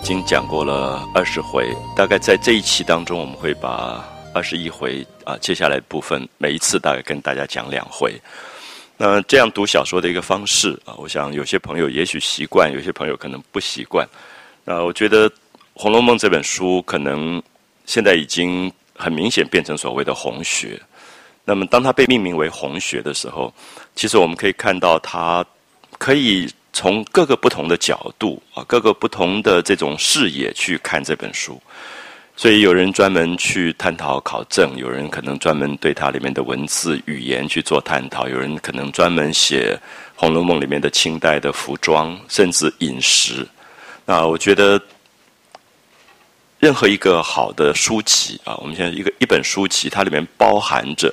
》已经讲过了二十回，大概在这一期当中，我们会把二十一回啊，接下来部分每一次大概跟大家讲两回。那这样读小说的一个方式啊，我想有些朋友也许习惯，有些朋友可能不习惯。那我觉得《红楼梦》这本书可能现在已经很明显变成所谓的红学。那么当它被命名为红学的时候，其实我们可以看到它可以。从各个不同的角度啊，各个不同的这种视野去看这本书，所以有人专门去探讨考证，有人可能专门对它里面的文字语言去做探讨，有人可能专门写《红楼梦》里面的清代的服装，甚至饮食。那我觉得，任何一个好的书籍啊，我们现在一个一本书籍，它里面包含着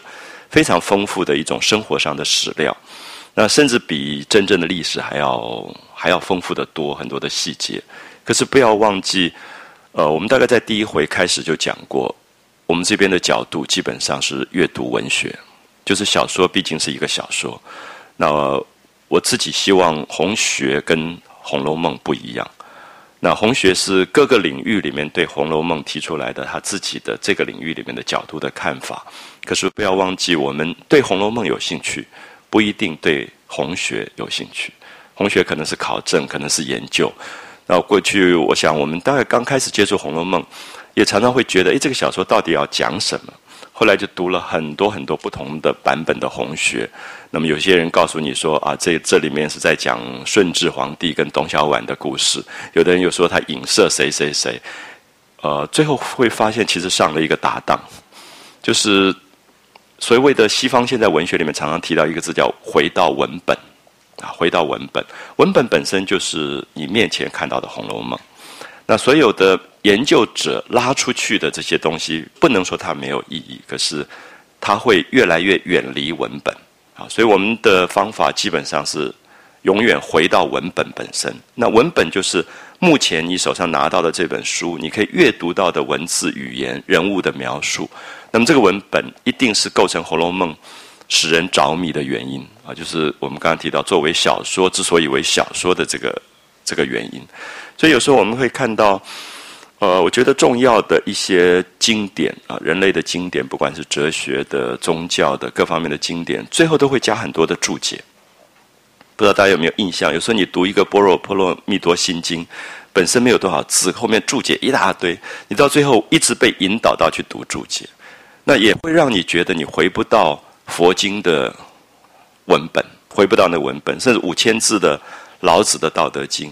非常丰富的一种生活上的史料。那甚至比真正的历史还要还要丰富的多很多的细节，可是不要忘记，呃，我们大概在第一回开始就讲过，我们这边的角度基本上是阅读文学，就是小说毕竟是一个小说。那我自己希望红学跟《红楼梦》不一样，那红学是各个领域里面对《红楼梦》提出来的他自己的这个领域里面的角度的看法，可是不要忘记，我们对《红楼梦》有兴趣。不一定对红学有兴趣，红学可能是考证，可能是研究。那过去，我想我们大概刚开始接触《红楼梦》，也常常会觉得，哎，这个小说到底要讲什么？后来就读了很多很多不同的版本的红学。那么有些人告诉你说，啊，这这里面是在讲顺治皇帝跟董小宛的故事。有的人又说他影射谁谁谁。呃，最后会发现，其实上了一个搭档，就是。所谓的西方现在文学里面常常提到一个字叫“回到文本”，啊，回到文本，文本本身就是你面前看到的《红楼梦》。那所有的研究者拉出去的这些东西，不能说它没有意义，可是它会越来越远离文本啊。所以我们的方法基本上是永远回到文本本身。那文本就是目前你手上拿到的这本书，你可以阅读到的文字、语言、人物的描述。那么这个文本一定是构成《红楼梦》使人着迷的原因啊，就是我们刚刚提到作为小说之所以为小说的这个这个原因。所以有时候我们会看到，呃，我觉得重要的一些经典啊，人类的经典，不管是哲学的、宗教的各方面的经典，最后都会加很多的注解。不知道大家有没有印象？有时候你读一个《般若波罗蜜多心经》，本身没有多少字，后面注解一大堆，你到最后一直被引导到去读注解。那也会让你觉得你回不到佛经的文本，回不到那文本，甚至五千字的老子的《道德经》，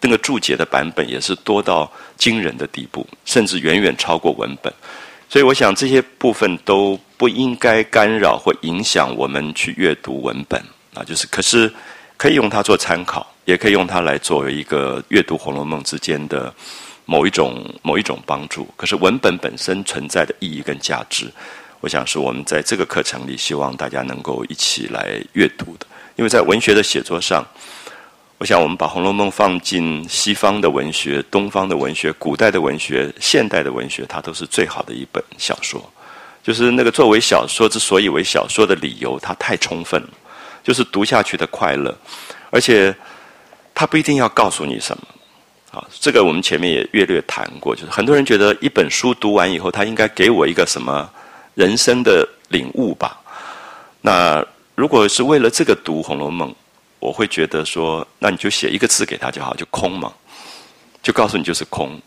那个注解的版本也是多到惊人的地步，甚至远远超过文本。所以，我想这些部分都不应该干扰或影响我们去阅读文本啊。就是，可是可以用它做参考，也可以用它来作为一个阅读《红楼梦》之间的。某一种某一种帮助，可是文本本身存在的意义跟价值，我想是我们在这个课程里希望大家能够一起来阅读的。因为在文学的写作上，我想我们把《红楼梦》放进西方的文学、东方的文学、古代的文学、现代的文学，它都是最好的一本小说。就是那个作为小说之所以为小说的理由，它太充分了，就是读下去的快乐，而且它不一定要告诉你什么。啊，这个我们前面也略略谈过，就是很多人觉得一本书读完以后，他应该给我一个什么人生的领悟吧？那如果是为了这个读《红楼梦》，我会觉得说，那你就写一个字给他就好，就空嘛，就告诉你就是空。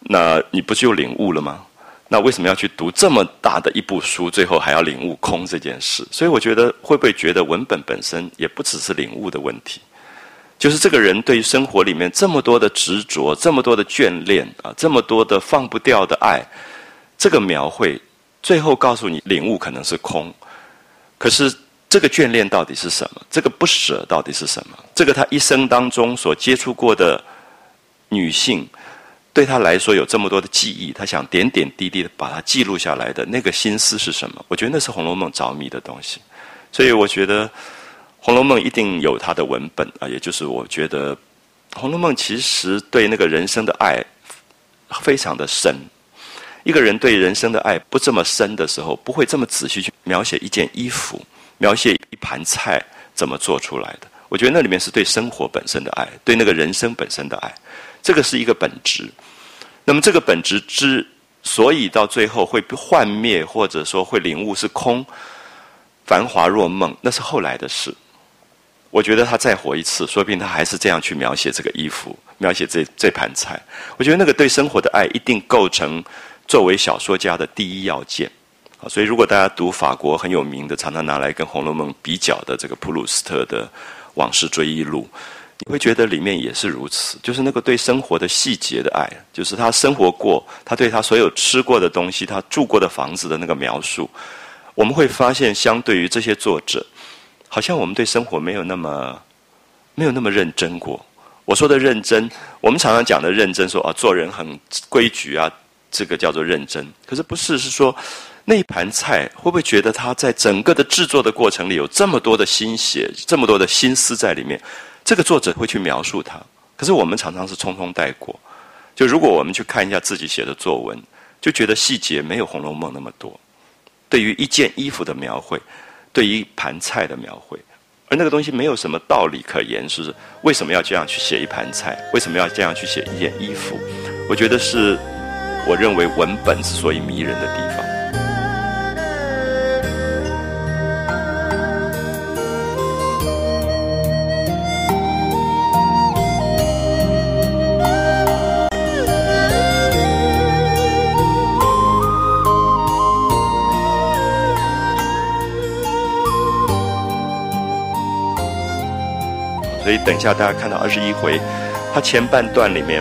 那你不就领悟了吗？那为什么要去读这么大的一部书，最后还要领悟空这件事？所以我觉得会不会觉得文本本身也不只是领悟的问题？就是这个人对于生活里面这么多的执着，这么多的眷恋啊，这么多的放不掉的爱，这个描绘，最后告诉你领悟可能是空，可是这个眷恋到底是什么？这个不舍到底是什么？这个他一生当中所接触过的女性，对他来说有这么多的记忆，他想点点滴滴的把它记录下来的那个心思是什么？我觉得那是《红楼梦》着迷的东西，所以我觉得。《红楼梦》一定有它的文本啊，也就是我觉得，《红楼梦》其实对那个人生的爱非常的深。一个人对人生的爱不这么深的时候，不会这么仔细去描写一件衣服，描写一盘菜怎么做出来的。我觉得那里面是对生活本身的爱，对那个人生本身的爱。这个是一个本质。那么这个本质之所以到最后会幻灭，或者说会领悟是空，繁华若梦，那是后来的事。我觉得他再活一次，说不定他还是这样去描写这个衣服，描写这这盘菜。我觉得那个对生活的爱一定构成作为小说家的第一要件。啊，所以如果大家读法国很有名的，常常拿来跟《红楼梦》比较的这个普鲁斯特的《往事追忆录》。你会觉得里面也是如此，就是那个对生活的细节的爱，就是他生活过，他对他所有吃过的东西，他住过的房子的那个描述，我们会发现，相对于这些作者，好像我们对生活没有那么没有那么认真过。我说的认真，我们常常讲的认真，说啊，做人很规矩啊，这个叫做认真。可是不是，是说那一盘菜，会不会觉得他在整个的制作的过程里有这么多的心血，这么多的心思在里面？这个作者会去描述他，可是我们常常是匆匆带过。就如果我们去看一下自己写的作文，就觉得细节没有《红楼梦》那么多。对于一件衣服的描绘，对一盘菜的描绘，而那个东西没有什么道理可言，是为什么要这样去写一盘菜？为什么要这样去写一件衣服？我觉得是，我认为文本之所以迷人的地方。以等一下，大家看到二十一回，他前半段里面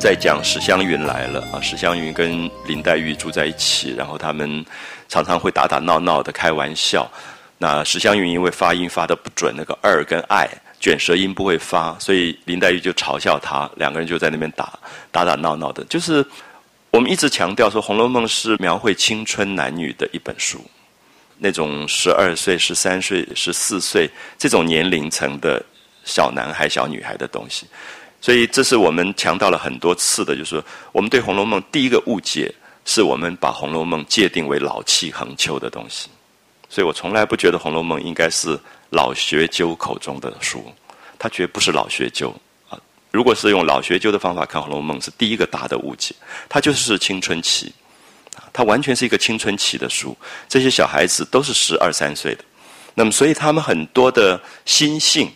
在讲史湘云来了啊，史湘云跟林黛玉住在一起，然后他们常常会打打闹闹的开玩笑。那史湘云因为发音发的不准，那个二跟爱卷舌音不会发，所以林黛玉就嘲笑他，两个人就在那边打打打闹闹的。就是我们一直强调说，《红楼梦》是描绘青春男女的一本书。那种十二岁、十三岁、十四岁这种年龄层的小男孩、小女孩的东西，所以这是我们强调了很多次的，就是说，我们对《红楼梦》第一个误解，是我们把《红楼梦》界定为老气横秋的东西。所以我从来不觉得《红楼梦》应该是老学究口中的书，它绝不是老学究啊！如果是用老学究的方法看《红楼梦》，是第一个大的误解，它就是青春期。它完全是一个青春期的书，这些小孩子都是十二三岁的，那么所以他们很多的心性，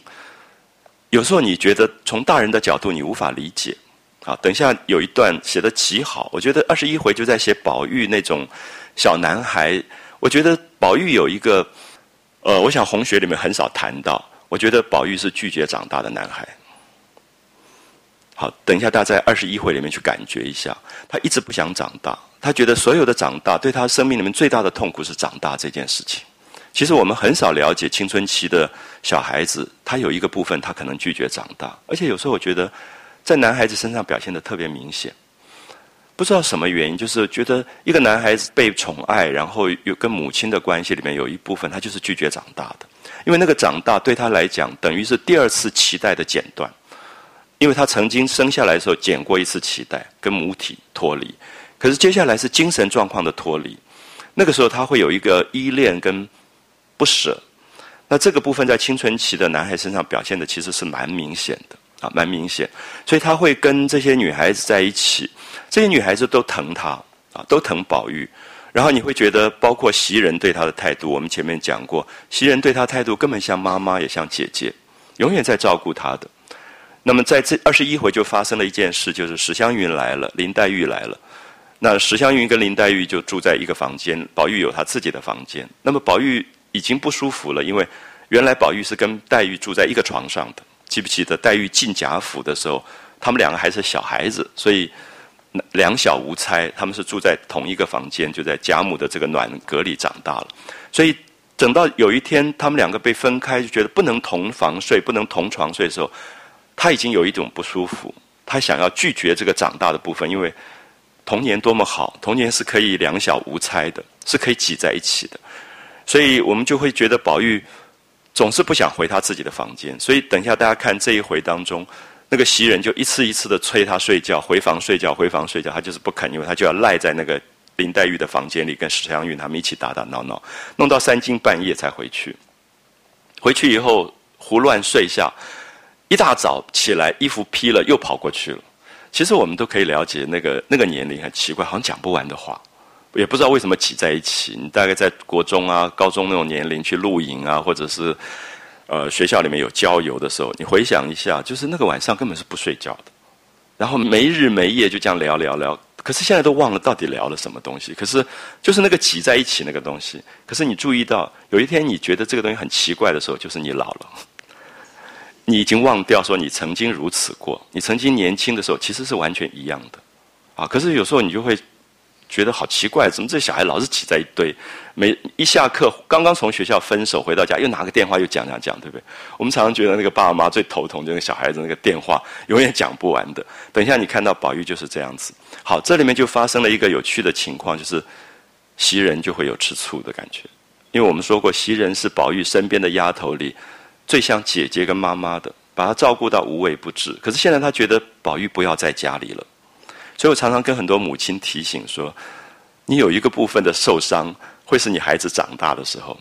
有时候你觉得从大人的角度你无法理解。啊，等一下有一段写的极好，我觉得二十一回就在写宝玉那种小男孩。我觉得宝玉有一个，呃，我想红学里面很少谈到，我觉得宝玉是拒绝长大的男孩。好，等一下大家在二十一回里面去感觉一下，他一直不想长大。他觉得所有的长大对他生命里面最大的痛苦是长大这件事情。其实我们很少了解青春期的小孩子，他有一个部分他可能拒绝长大，而且有时候我觉得在男孩子身上表现的特别明显。不知道什么原因，就是觉得一个男孩子被宠爱，然后有跟母亲的关系里面有一部分他就是拒绝长大的，因为那个长大对他来讲等于是第二次脐带的剪断，因为他曾经生下来的时候剪过一次脐带，跟母体脱离。可是接下来是精神状况的脱离，那个时候他会有一个依恋跟不舍，那这个部分在青春期的男孩身上表现的其实是蛮明显的啊，蛮明显，所以他会跟这些女孩子在一起，这些女孩子都疼他啊，都疼宝玉，然后你会觉得，包括袭人对他的态度，我们前面讲过，袭人对他态度根本像妈妈也像姐姐，永远在照顾他的。那么在这二十一回就发生了一件事，就是史湘云来了，林黛玉来了。那史湘云跟林黛玉就住在一个房间，宝玉有他自己的房间。那么宝玉已经不舒服了，因为原来宝玉是跟黛玉住在一个床上的。记不记得黛玉进贾府的时候，他们两个还是小孩子，所以两小无猜，他们是住在同一个房间，就在贾母的这个暖阁里长大了。所以等到有一天他们两个被分开，就觉得不能同房睡，不能同床睡的时候，他已经有一种不舒服，他想要拒绝这个长大的部分，因为。童年多么好，童年是可以两小无猜的，是可以挤在一起的，所以我们就会觉得宝玉总是不想回他自己的房间。所以等一下大家看这一回当中，那个袭人就一次一次的催他睡觉，回房睡觉，回房睡觉，他就是不肯，因为他就要赖在那个林黛玉的房间里，跟史湘云他们一起打打闹闹，弄到三更半夜才回去。回去以后胡乱睡下，一大早起来，衣服披了，又跑过去了。其实我们都可以了解，那个那个年龄很奇怪，好像讲不完的话，也不知道为什么挤在一起。你大概在国中啊、高中那种年龄去露营啊，或者是呃学校里面有郊游的时候，你回想一下，就是那个晚上根本是不睡觉的，然后没日没夜就这样聊聊聊。可是现在都忘了到底聊了什么东西。可是就是那个挤在一起那个东西。可是你注意到，有一天你觉得这个东西很奇怪的时候，就是你老了。你已经忘掉说你曾经如此过，你曾经年轻的时候其实是完全一样的，啊！可是有时候你就会觉得好奇怪，怎么这小孩老是挤在一堆？每一下课，刚刚从学校分手回到家，又拿个电话又讲讲讲，对不对？我们常常觉得那个爸爸妈妈最头疼，就是小孩子那个电话永远讲不完的。等一下你看到宝玉就是这样子。好，这里面就发生了一个有趣的情况，就是袭人就会有吃醋的感觉，因为我们说过，袭人是宝玉身边的丫头里。最像姐姐跟妈妈的，把她照顾到无微不至。可是现在她觉得宝玉不要在家里了，所以我常常跟很多母亲提醒说：，你有一个部分的受伤，会是你孩子长大的时候，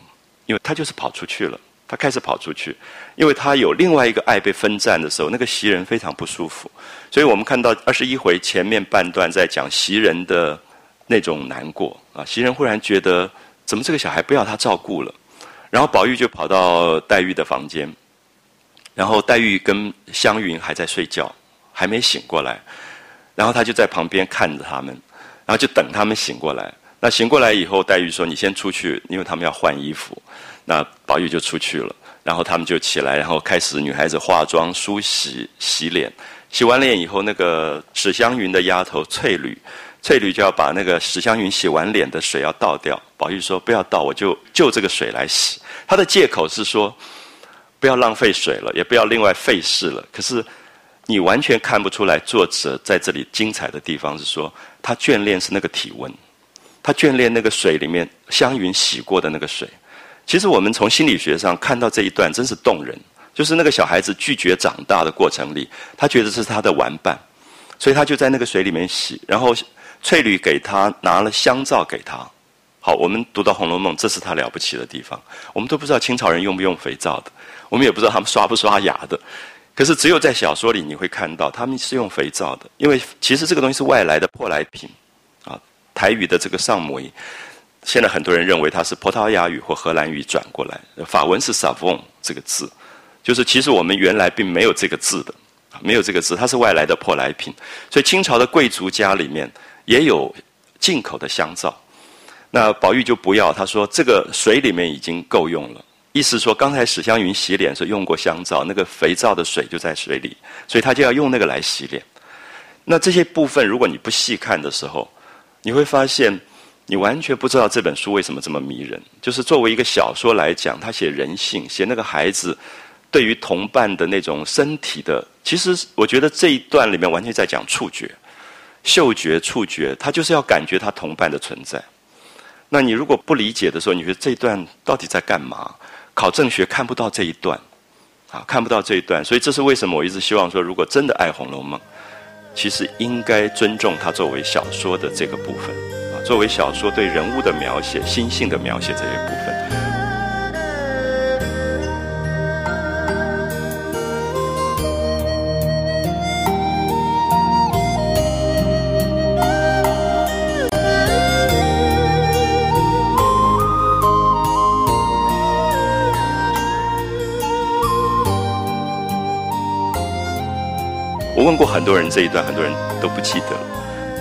因为他就是跑出去了，他开始跑出去，因为他有另外一个爱被分占的时候，那个袭人非常不舒服。所以我们看到二十一回前面半段在讲袭人的那种难过啊，袭人忽然觉得，怎么这个小孩不要他照顾了？然后宝玉就跑到黛玉的房间，然后黛玉跟湘云还在睡觉，还没醒过来，然后他就在旁边看着他们，然后就等他们醒过来。那醒过来以后，黛玉说：“你先出去，因为他们要换衣服。”那宝玉就出去了，然后他们就起来，然后开始女孩子化妆、梳洗、洗脸。洗完脸以后，那个史湘云的丫头翠缕。翠缕就要把那个史湘云洗完脸的水要倒掉，宝玉说不要倒，我就就这个水来洗。他的借口是说不要浪费水了，也不要另外费事了。可是你完全看不出来，作者在这里精彩的地方是说他眷恋是那个体温，他眷恋那个水里面湘云洗过的那个水。其实我们从心理学上看到这一段真是动人，就是那个小孩子拒绝长大的过程里，他觉得是他的玩伴，所以他就在那个水里面洗，然后。翠缕给他拿了香皂给他，好，我们读到《红楼梦》，这是他了不起的地方。我们都不知道清朝人用不用肥皂的，我们也不知道他们刷不刷牙的。可是只有在小说里你会看到他们是用肥皂的，因为其实这个东西是外来的舶来品。啊，台语的这个上母语，现在很多人认为它是葡萄牙语或荷兰语转过来，法文是 savon 这个字，就是其实我们原来并没有这个字的，没有这个字，它是外来的舶来品。所以清朝的贵族家里面。也有进口的香皂，那宝玉就不要。他说这个水里面已经够用了，意思说刚才史湘云洗脸时用过香皂，那个肥皂的水就在水里，所以他就要用那个来洗脸。那这些部分如果你不细看的时候，你会发现你完全不知道这本书为什么这么迷人。就是作为一个小说来讲，他写人性，写那个孩子对于同伴的那种身体的，其实我觉得这一段里面完全在讲触觉。嗅觉、触觉，他就是要感觉他同伴的存在。那你如果不理解的时候，你觉得这一段到底在干嘛？考政学看不到这一段，啊，看不到这一段。所以这是为什么我一直希望说，如果真的爱《红楼梦》，其实应该尊重它作为小说的这个部分，啊，作为小说对人物的描写、心性的描写这一部分。我问过很多人这一段，很多人都不记得，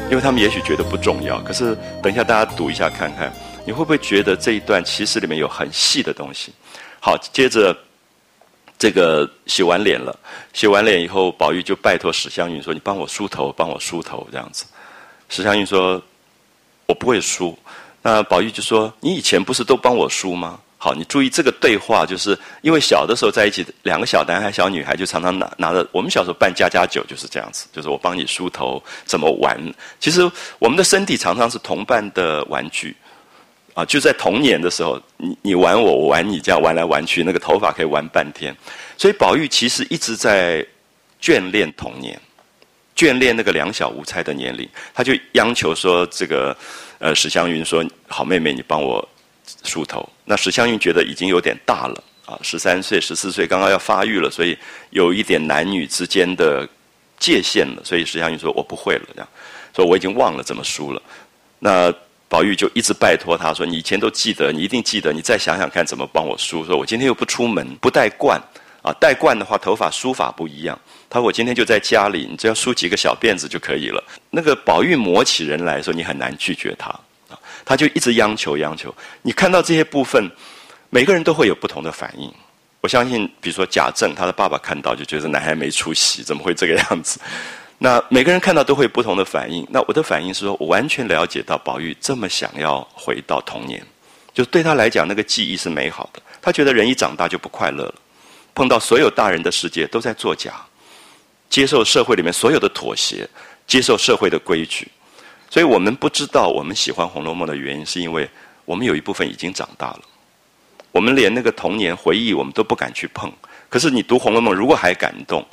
因为他们也许觉得不重要。可是等一下大家读一下看看，你会不会觉得这一段其实里面有很细的东西？好，接着这个洗完脸了，洗完脸以后，宝玉就拜托史湘云说：“你帮我梳头，帮我梳头。”这样子，史湘云说：“我不会梳。”那宝玉就说：“你以前不是都帮我梳吗？”好，你注意这个对话，就是因为小的时候在一起，两个小男孩、小女孩就常常拿拿着。我们小时候办家家酒就是这样子，就是我帮你梳头，怎么玩？其实我们的身体常常是同伴的玩具，啊，就在童年的时候，你你玩我，我玩你，这样玩来玩去，那个头发可以玩半天。所以宝玉其实一直在眷恋童年，眷恋那个两小无猜的年龄，他就央求说：“这个呃，史湘云说，好妹妹，你帮我。”梳头，那史湘云觉得已经有点大了啊，十三岁、十四岁刚刚要发育了，所以有一点男女之间的界限了。所以石祥云说：“我不会了。”这样说我已经忘了怎么输了。那宝玉就一直拜托他说：“你以前都记得，你一定记得，你再想想看怎么帮我梳。”说：“我今天又不出门，不带冠啊，带冠的话头发梳法不一样。”他说：“我今天就在家里，你只要梳几个小辫子就可以了。”那个宝玉磨起人来说，你很难拒绝他，他就一直央求央求。你看到这些部分，每个人都会有不同的反应。我相信，比如说贾政，他的爸爸看到就觉得男孩没出息，怎么会这个样子？那每个人看到都会有不同的反应。那我的反应是说，我完全了解到宝玉这么想要回到童年，就对他来讲，那个记忆是美好的。他觉得人一长大就不快乐了，碰到所有大人的世界都在作假，接受社会里面所有的妥协，接受社会的规矩。所以我们不知道我们喜欢《红楼梦》的原因，是因为我们有一部分已经长大了，我们连那个童年回忆我们都不敢去碰。可是你读《红楼梦》，如果还感动。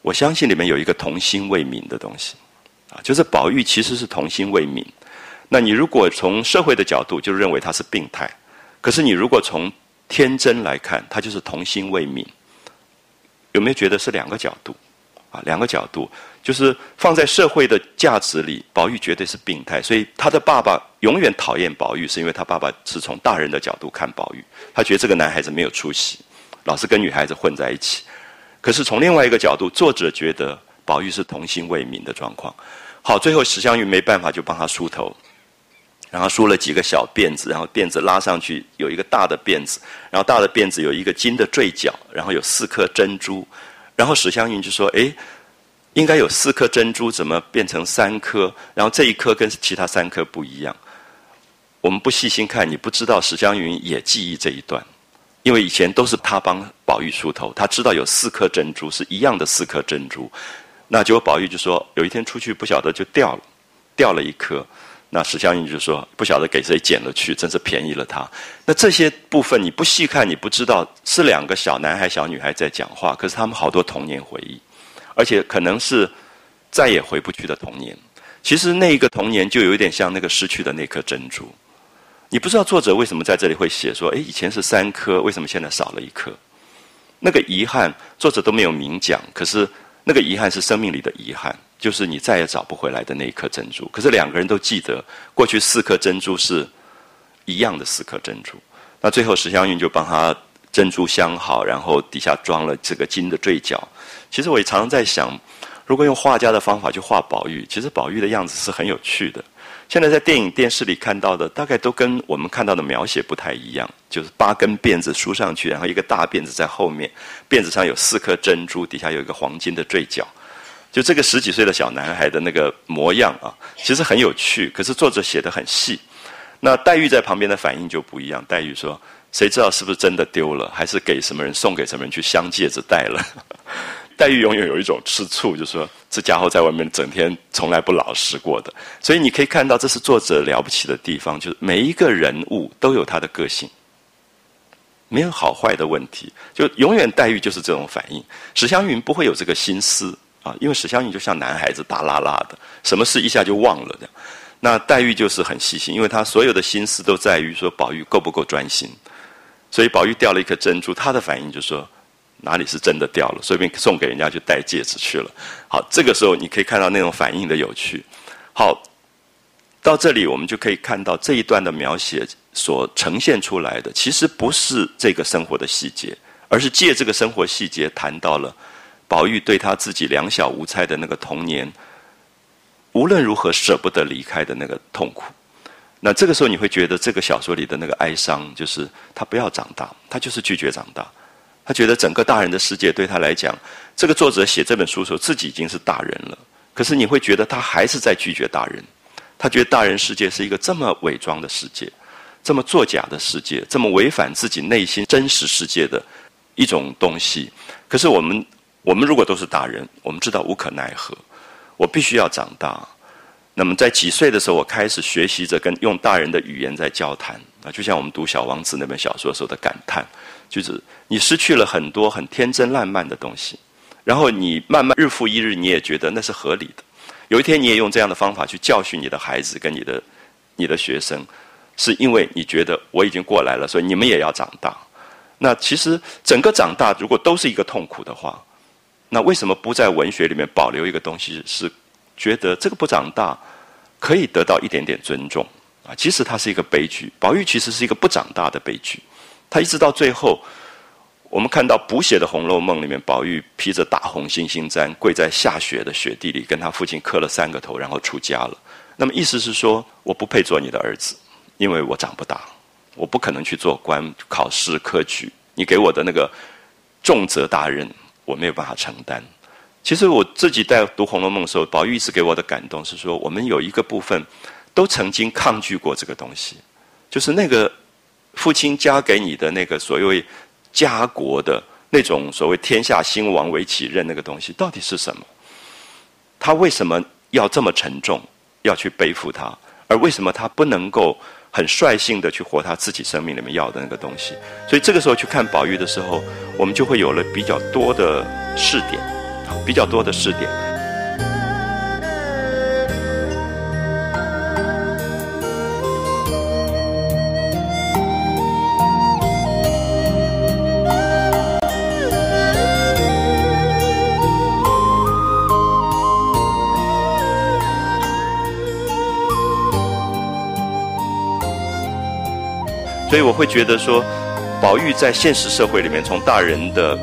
我相信里面有一个童心未泯的东西，啊，就是宝玉其实是童心未泯。那你如果从社会的角度就认为他是病态，可是你如果从天真来看，他就是童心未泯。有没有觉得是两个角度？啊，两个角度，就是放在社会的价值里，宝玉绝对是病态。所以他的爸爸永远讨厌宝玉，是因为他爸爸是从大人的角度看宝玉，他觉得这个男孩子没有出息，老是跟女孩子混在一起。可是从另外一个角度，作者觉得宝玉是童心未泯的状况。好，最后史湘云没办法，就帮他梳头，然后梳了几个小辫子，然后辫子拉上去有一个大的辫子，然后大的辫子有一个金的坠角，然后有四颗珍珠。然后史湘云就说：“哎，应该有四颗珍珠，怎么变成三颗？然后这一颗跟其他三颗不一样。”我们不细心看，你不知道史湘云也记忆这一段。因为以前都是他帮宝玉梳头，他知道有四颗珍珠是一样的四颗珍珠，那结果宝玉就说有一天出去不晓得就掉了，掉了一颗，那史湘云就说不晓得给谁捡了去，真是便宜了他。那这些部分你不细看你不知道是两个小男孩小女孩在讲话，可是他们好多童年回忆，而且可能是再也回不去的童年。其实那一个童年就有一点像那个失去的那颗珍珠。你不知道作者为什么在这里会写说，哎，以前是三颗，为什么现在少了一颗？那个遗憾，作者都没有明讲。可是那个遗憾是生命里的遗憾，就是你再也找不回来的那一颗珍珠。可是两个人都记得，过去四颗珍珠是一样的四颗珍珠。那最后史湘云就帮他珍珠镶好，然后底下装了这个金的坠角。其实我也常常在想，如果用画家的方法去画宝玉，其实宝玉的样子是很有趣的。现在在电影、电视里看到的，大概都跟我们看到的描写不太一样。就是八根辫子梳上去，然后一个大辫子在后面，辫子上有四颗珍珠，底下有一个黄金的坠角。就这个十几岁的小男孩的那个模样啊，其实很有趣。可是作者写的很细。那黛玉在旁边的反应就不一样。黛玉说：“谁知道是不是真的丢了，还是给什么人送给什么人去镶戒指戴了？”黛玉永远有一种吃醋，就说这家伙在外面整天从来不老实过的。所以你可以看到，这是作者了不起的地方，就是每一个人物都有他的个性，没有好坏的问题。就永远黛玉就是这种反应，史湘云不会有这个心思啊，因为史湘云就像男孩子大拉拉的，什么事一下就忘了的。那黛玉就是很细心，因为她所有的心思都在于说宝玉够不够专心。所以宝玉掉了一颗珍珠，她的反应就说。哪里是真的掉了？随便送给人家去戴戒指去了。好，这个时候你可以看到那种反应的有趣。好，到这里我们就可以看到这一段的描写所呈现出来的，其实不是这个生活的细节，而是借这个生活细节谈到了宝玉对他自己两小无猜的那个童年，无论如何舍不得离开的那个痛苦。那这个时候你会觉得这个小说里的那个哀伤，就是他不要长大，他就是拒绝长大。他觉得整个大人的世界对他来讲，这个作者写这本书的时候自己已经是大人了。可是你会觉得他还是在拒绝大人。他觉得大人世界是一个这么伪装的世界，这么作假的世界，这么违反自己内心真实世界的一种东西。可是我们，我们如果都是大人，我们知道无可奈何，我必须要长大。那么在几岁的时候，我开始学习着跟用大人的语言在交谈啊，就像我们读《小王子》那本小说时候的感叹。就是你失去了很多很天真烂漫的东西，然后你慢慢日复一日，你也觉得那是合理的。有一天，你也用这样的方法去教训你的孩子跟你的你的学生，是因为你觉得我已经过来了，所以你们也要长大。那其实整个长大，如果都是一个痛苦的话，那为什么不在文学里面保留一个东西，是觉得这个不长大可以得到一点点尊重啊？即使它是一个悲剧，宝玉其实是一个不长大的悲剧。他一直到最后，我们看到补写的《红楼梦》里面，宝玉披着大红猩猩毡，跪在下雪的雪地里，跟他父亲磕了三个头，然后出家了。那么意思是说，我不配做你的儿子，因为我长不大，我不可能去做官、考试、科举。你给我的那个重责大任，我没有办法承担。其实我自己在读《红楼梦》的时候，宝玉一直给我的感动是说，我们有一个部分都曾经抗拒过这个东西，就是那个。父亲加给你的那个所谓家国的那种所谓天下兴亡为己任那个东西，到底是什么？他为什么要这么沉重，要去背负它？而为什么他不能够很率性的去活他自己生命里面要的那个东西？所以这个时候去看宝玉的时候，我们就会有了比较多的试点，比较多的试点。所以我会觉得说，宝玉在现实社会里面，从大人的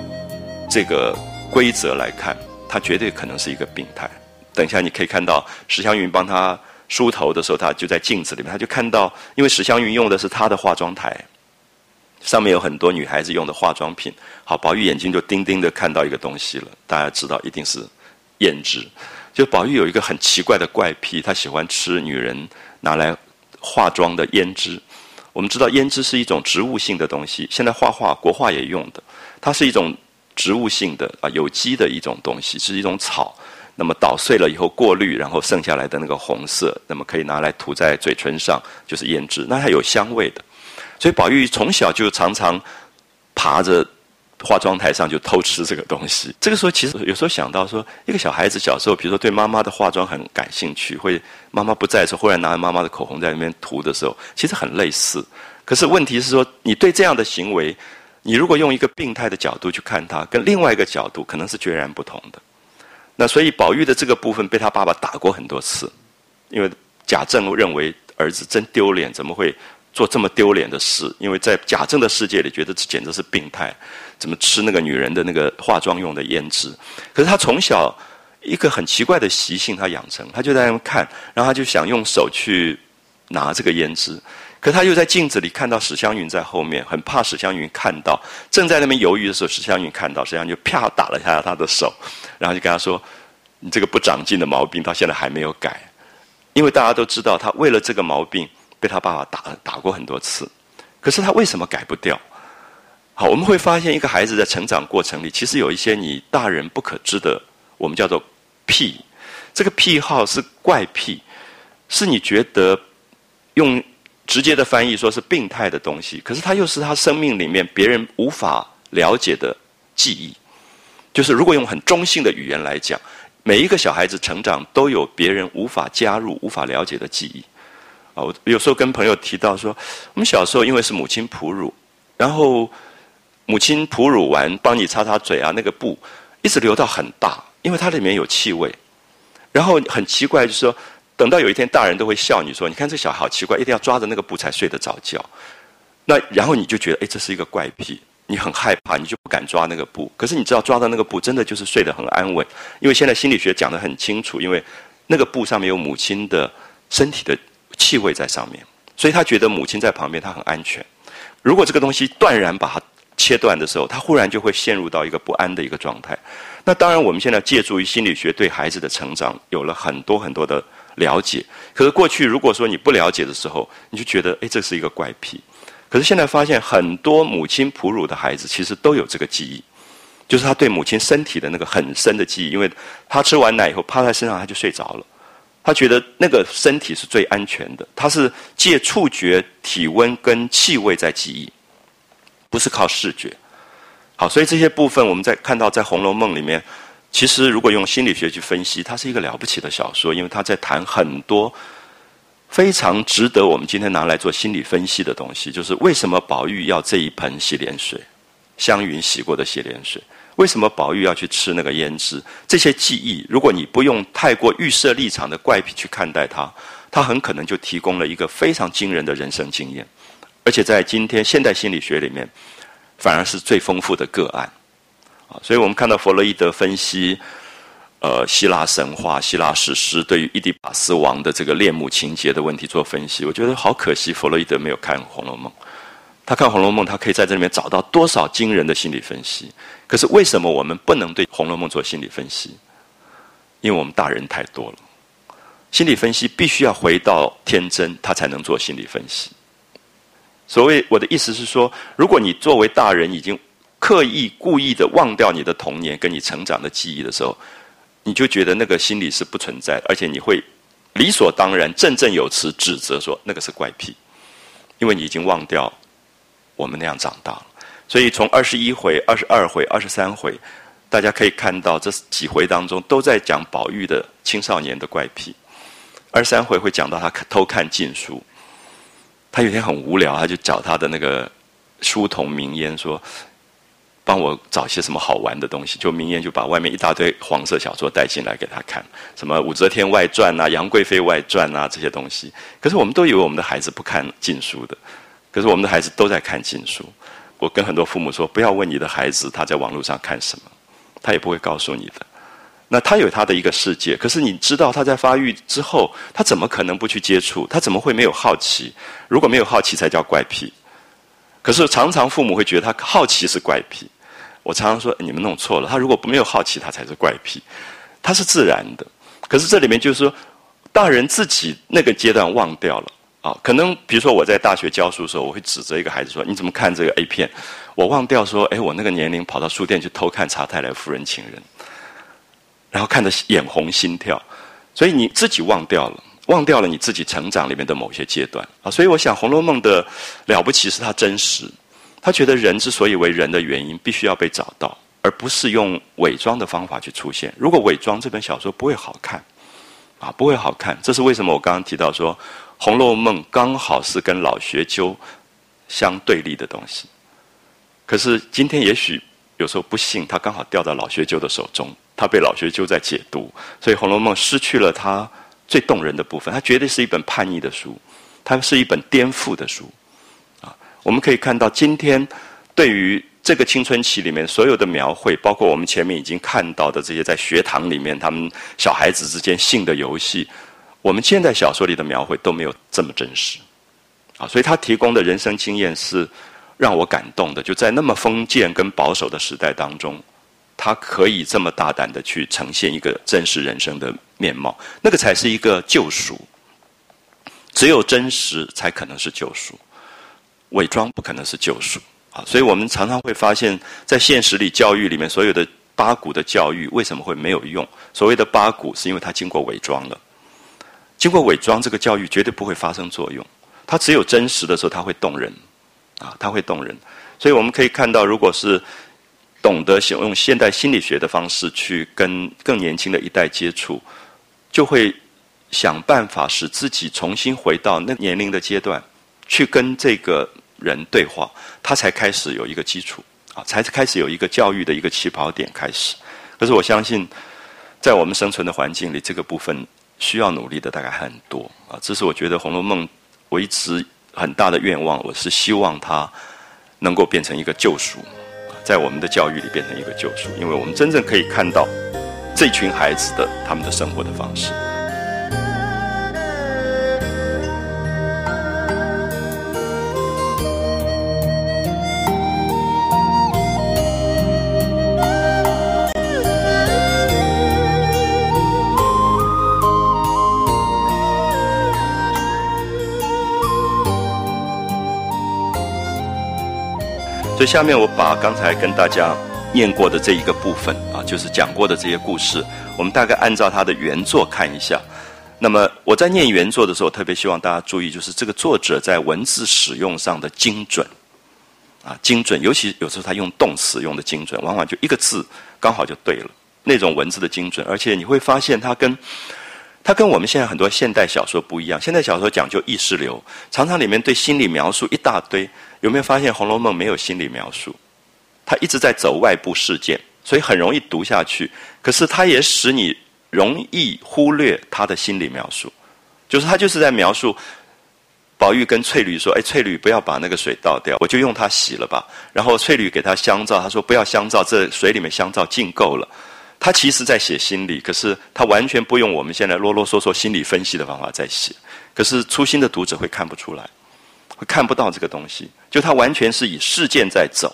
这个规则来看，他绝对可能是一个病态。等一下你可以看到史湘云帮他梳头的时候，他就在镜子里面，他就看到，因为史湘云用的是他的化妆台，上面有很多女孩子用的化妆品。好，宝玉眼睛就盯盯的看到一个东西了，大家知道一定是胭脂。就宝玉有一个很奇怪的怪癖，他喜欢吃女人拿来化妆的胭脂。我们知道胭脂是一种植物性的东西，现在画画国画也用的，它是一种植物性的啊有机的一种东西，是一种草。那么捣碎了以后过滤，然后剩下来的那个红色，那么可以拿来涂在嘴唇上，就是胭脂。那它有香味的，所以宝玉从小就常常爬着。化妆台上就偷吃这个东西，这个时候其实有时候想到说，一个小孩子小时候，比如说对妈妈的化妆很感兴趣，会妈妈不在的时候，忽然拿着妈妈的口红在那边涂的时候，其实很类似。可是问题是说，你对这样的行为，你如果用一个病态的角度去看他，跟另外一个角度可能是截然不同的。那所以宝玉的这个部分被他爸爸打过很多次，因为贾政认为儿子真丢脸，怎么会做这么丢脸的事？因为在贾政的世界里，觉得这简直是病态。怎么吃那个女人的那个化妆用的胭脂？可是他从小一个很奇怪的习性，他养成，他就在那边看，然后他就想用手去拿这个胭脂。可他又在镜子里看到史湘云在后面，很怕史湘云看到，正在那边犹豫的时候，史湘云看到，史湘云就啪打了一下他的手，然后就跟他说：“你这个不长进的毛病到现在还没有改。”因为大家都知道，他为了这个毛病被他爸爸打打过很多次，可是他为什么改不掉？好，我们会发现一个孩子在成长过程里，其实有一些你大人不可知的，我们叫做癖。这个癖好是怪癖，是你觉得用直接的翻译说是病态的东西，可是它又是他生命里面别人无法了解的记忆。就是如果用很中性的语言来讲，每一个小孩子成长都有别人无法加入、无法了解的记忆。啊，我有时候跟朋友提到说，我们小时候因为是母亲哺乳，然后。母亲哺乳完，帮你擦擦嘴啊，那个布一直流到很大，因为它里面有气味。然后很奇怪，就是说，等到有一天大人都会笑你说：“你看这小孩好奇怪，一定要抓着那个布才睡得着觉。”那然后你就觉得，哎，这是一个怪癖，你很害怕，你就不敢抓那个布。可是你知道，抓到那个布真的就是睡得很安稳，因为现在心理学讲得很清楚，因为那个布上面有母亲的身体的气味在上面，所以他觉得母亲在旁边，他很安全。如果这个东西断然把它切断的时候，他忽然就会陷入到一个不安的一个状态。那当然，我们现在借助于心理学对孩子的成长有了很多很多的了解。可是过去如果说你不了解的时候，你就觉得哎，这是一个怪癖。可是现在发现，很多母亲哺乳的孩子其实都有这个记忆，就是他对母亲身体的那个很深的记忆，因为他吃完奶以后趴在身上他就睡着了，他觉得那个身体是最安全的。他是借触觉、体温跟气味在记忆。不是靠视觉，好，所以这些部分我们在看到在《红楼梦》里面，其实如果用心理学去分析，它是一个了不起的小说，因为它在谈很多非常值得我们今天拿来做心理分析的东西。就是为什么宝玉要这一盆洗脸水？湘云洗过的洗脸水？为什么宝玉要去吃那个胭脂？这些记忆，如果你不用太过预设立场的怪癖去看待它，它很可能就提供了一个非常惊人的人生经验，而且在今天现代心理学里面，反而是最丰富的个案。啊，所以我们看到弗洛伊德分析，呃，希腊神话、希腊史诗对于伊底帕斯王的这个恋母情节的问题做分析，我觉得好可惜，弗洛伊德没有看《红楼梦》。他看《红楼梦》，他可以在这里面找到多少惊人的心理分析。可是为什么我们不能对《红楼梦》做心理分析？因为我们大人太多了。心理分析必须要回到天真，他才能做心理分析。所谓我的意思是说，如果你作为大人已经刻意故意的忘掉你的童年跟你成长的记忆的时候，你就觉得那个心理是不存在，而且你会理所当然、振振有词指责说那个是怪癖，因为你已经忘掉。我们那样长大了，所以从二十一回、二十二回、二十三回，大家可以看到这几回当中都在讲宝玉的青少年的怪癖。二十三回会讲到他偷看禁书，他有一天很无聊，他就找他的那个书童明烟说：“帮我找些什么好玩的东西。”就明烟就把外面一大堆黄色小说带进来给他看，什么《武则天外传》啊、《杨贵妃外传》啊这些东西。可是我们都以为我们的孩子不看禁书的。可是我们的孩子都在看禁书，我跟很多父母说，不要问你的孩子他在网络上看什么，他也不会告诉你的。那他有他的一个世界，可是你知道他在发育之后，他怎么可能不去接触？他怎么会没有好奇？如果没有好奇，才叫怪癖。可是常常父母会觉得他好奇是怪癖。我常常说你们弄错了，他如果没有好奇，他才是怪癖。他是自然的。可是这里面就是说，大人自己那个阶段忘掉了。啊，可能比如说我在大学教书的时候，我会指责一个孩子说：“你怎么看这个 A 片？”我忘掉说：“哎，我那个年龄跑到书店去偷看《查泰莱夫人情人》，然后看得眼红心跳。”所以你自己忘掉了，忘掉了你自己成长里面的某些阶段啊。所以我想，《红楼梦》的了不起是它真实。他觉得人之所以为人的原因，必须要被找到，而不是用伪装的方法去出现。如果伪装，这本小说不会好看啊，不会好看。这是为什么？我刚刚提到说。《红楼梦》刚好是跟老学究相对立的东西，可是今天也许有时候不幸，它刚好掉到老学究的手中，他被老学究在解读，所以《红楼梦》失去了它最动人的部分。它绝对是一本叛逆的书，它是一本颠覆的书。啊，我们可以看到，今天对于这个青春期里面所有的描绘，包括我们前面已经看到的这些在学堂里面他们小孩子之间性的游戏。我们现在小说里的描绘都没有这么真实，啊，所以他提供的人生经验是让我感动的。就在那么封建跟保守的时代当中，他可以这么大胆的去呈现一个真实人生的面貌，那个才是一个救赎。只有真实才可能是救赎，伪装不可能是救赎啊！所以我们常常会发现，在现实里教育里面，所有的八股的教育为什么会没有用？所谓的八股，是因为它经过伪装了。经过伪装，这个教育绝对不会发生作用。它只有真实的时候，它会动人，啊，它会动人。所以我们可以看到，如果是懂得使用现代心理学的方式去跟更年轻的一代接触，就会想办法使自己重新回到那年龄的阶段，去跟这个人对话，他才开始有一个基础，啊，才开始有一个教育的一个起跑点开始。可是我相信，在我们生存的环境里，这个部分。需要努力的大概很多啊，这是我觉得《红楼梦》我一直很大的愿望，我是希望它能够变成一个救赎，在我们的教育里变成一个救赎，因为我们真正可以看到这群孩子的他们的生活的方式。下面我把刚才跟大家念过的这一个部分啊，就是讲过的这些故事，我们大概按照它的原作看一下。那么我在念原作的时候，特别希望大家注意，就是这个作者在文字使用上的精准啊，精准，尤其有时候他用动词用的精准，往往就一个字刚好就对了，那种文字的精准。而且你会发现，它跟它跟我们现在很多现代小说不一样。现代小说讲究意识流，常常里面对心理描述一大堆。有没有发现《红楼梦》没有心理描述？他一直在走外部事件，所以很容易读下去。可是他也使你容易忽略他的心理描述，就是他就是在描述宝玉跟翠缕说：“哎，翠缕不要把那个水倒掉，我就用它洗了吧。”然后翠缕给他香皂，他说：“不要香皂，这水里面香皂浸够了。”他其实在写心理，可是他完全不用我们现在啰啰嗦嗦心理分析的方法在写。可是粗心的读者会看不出来，会看不到这个东西。就它完全是以事件在走，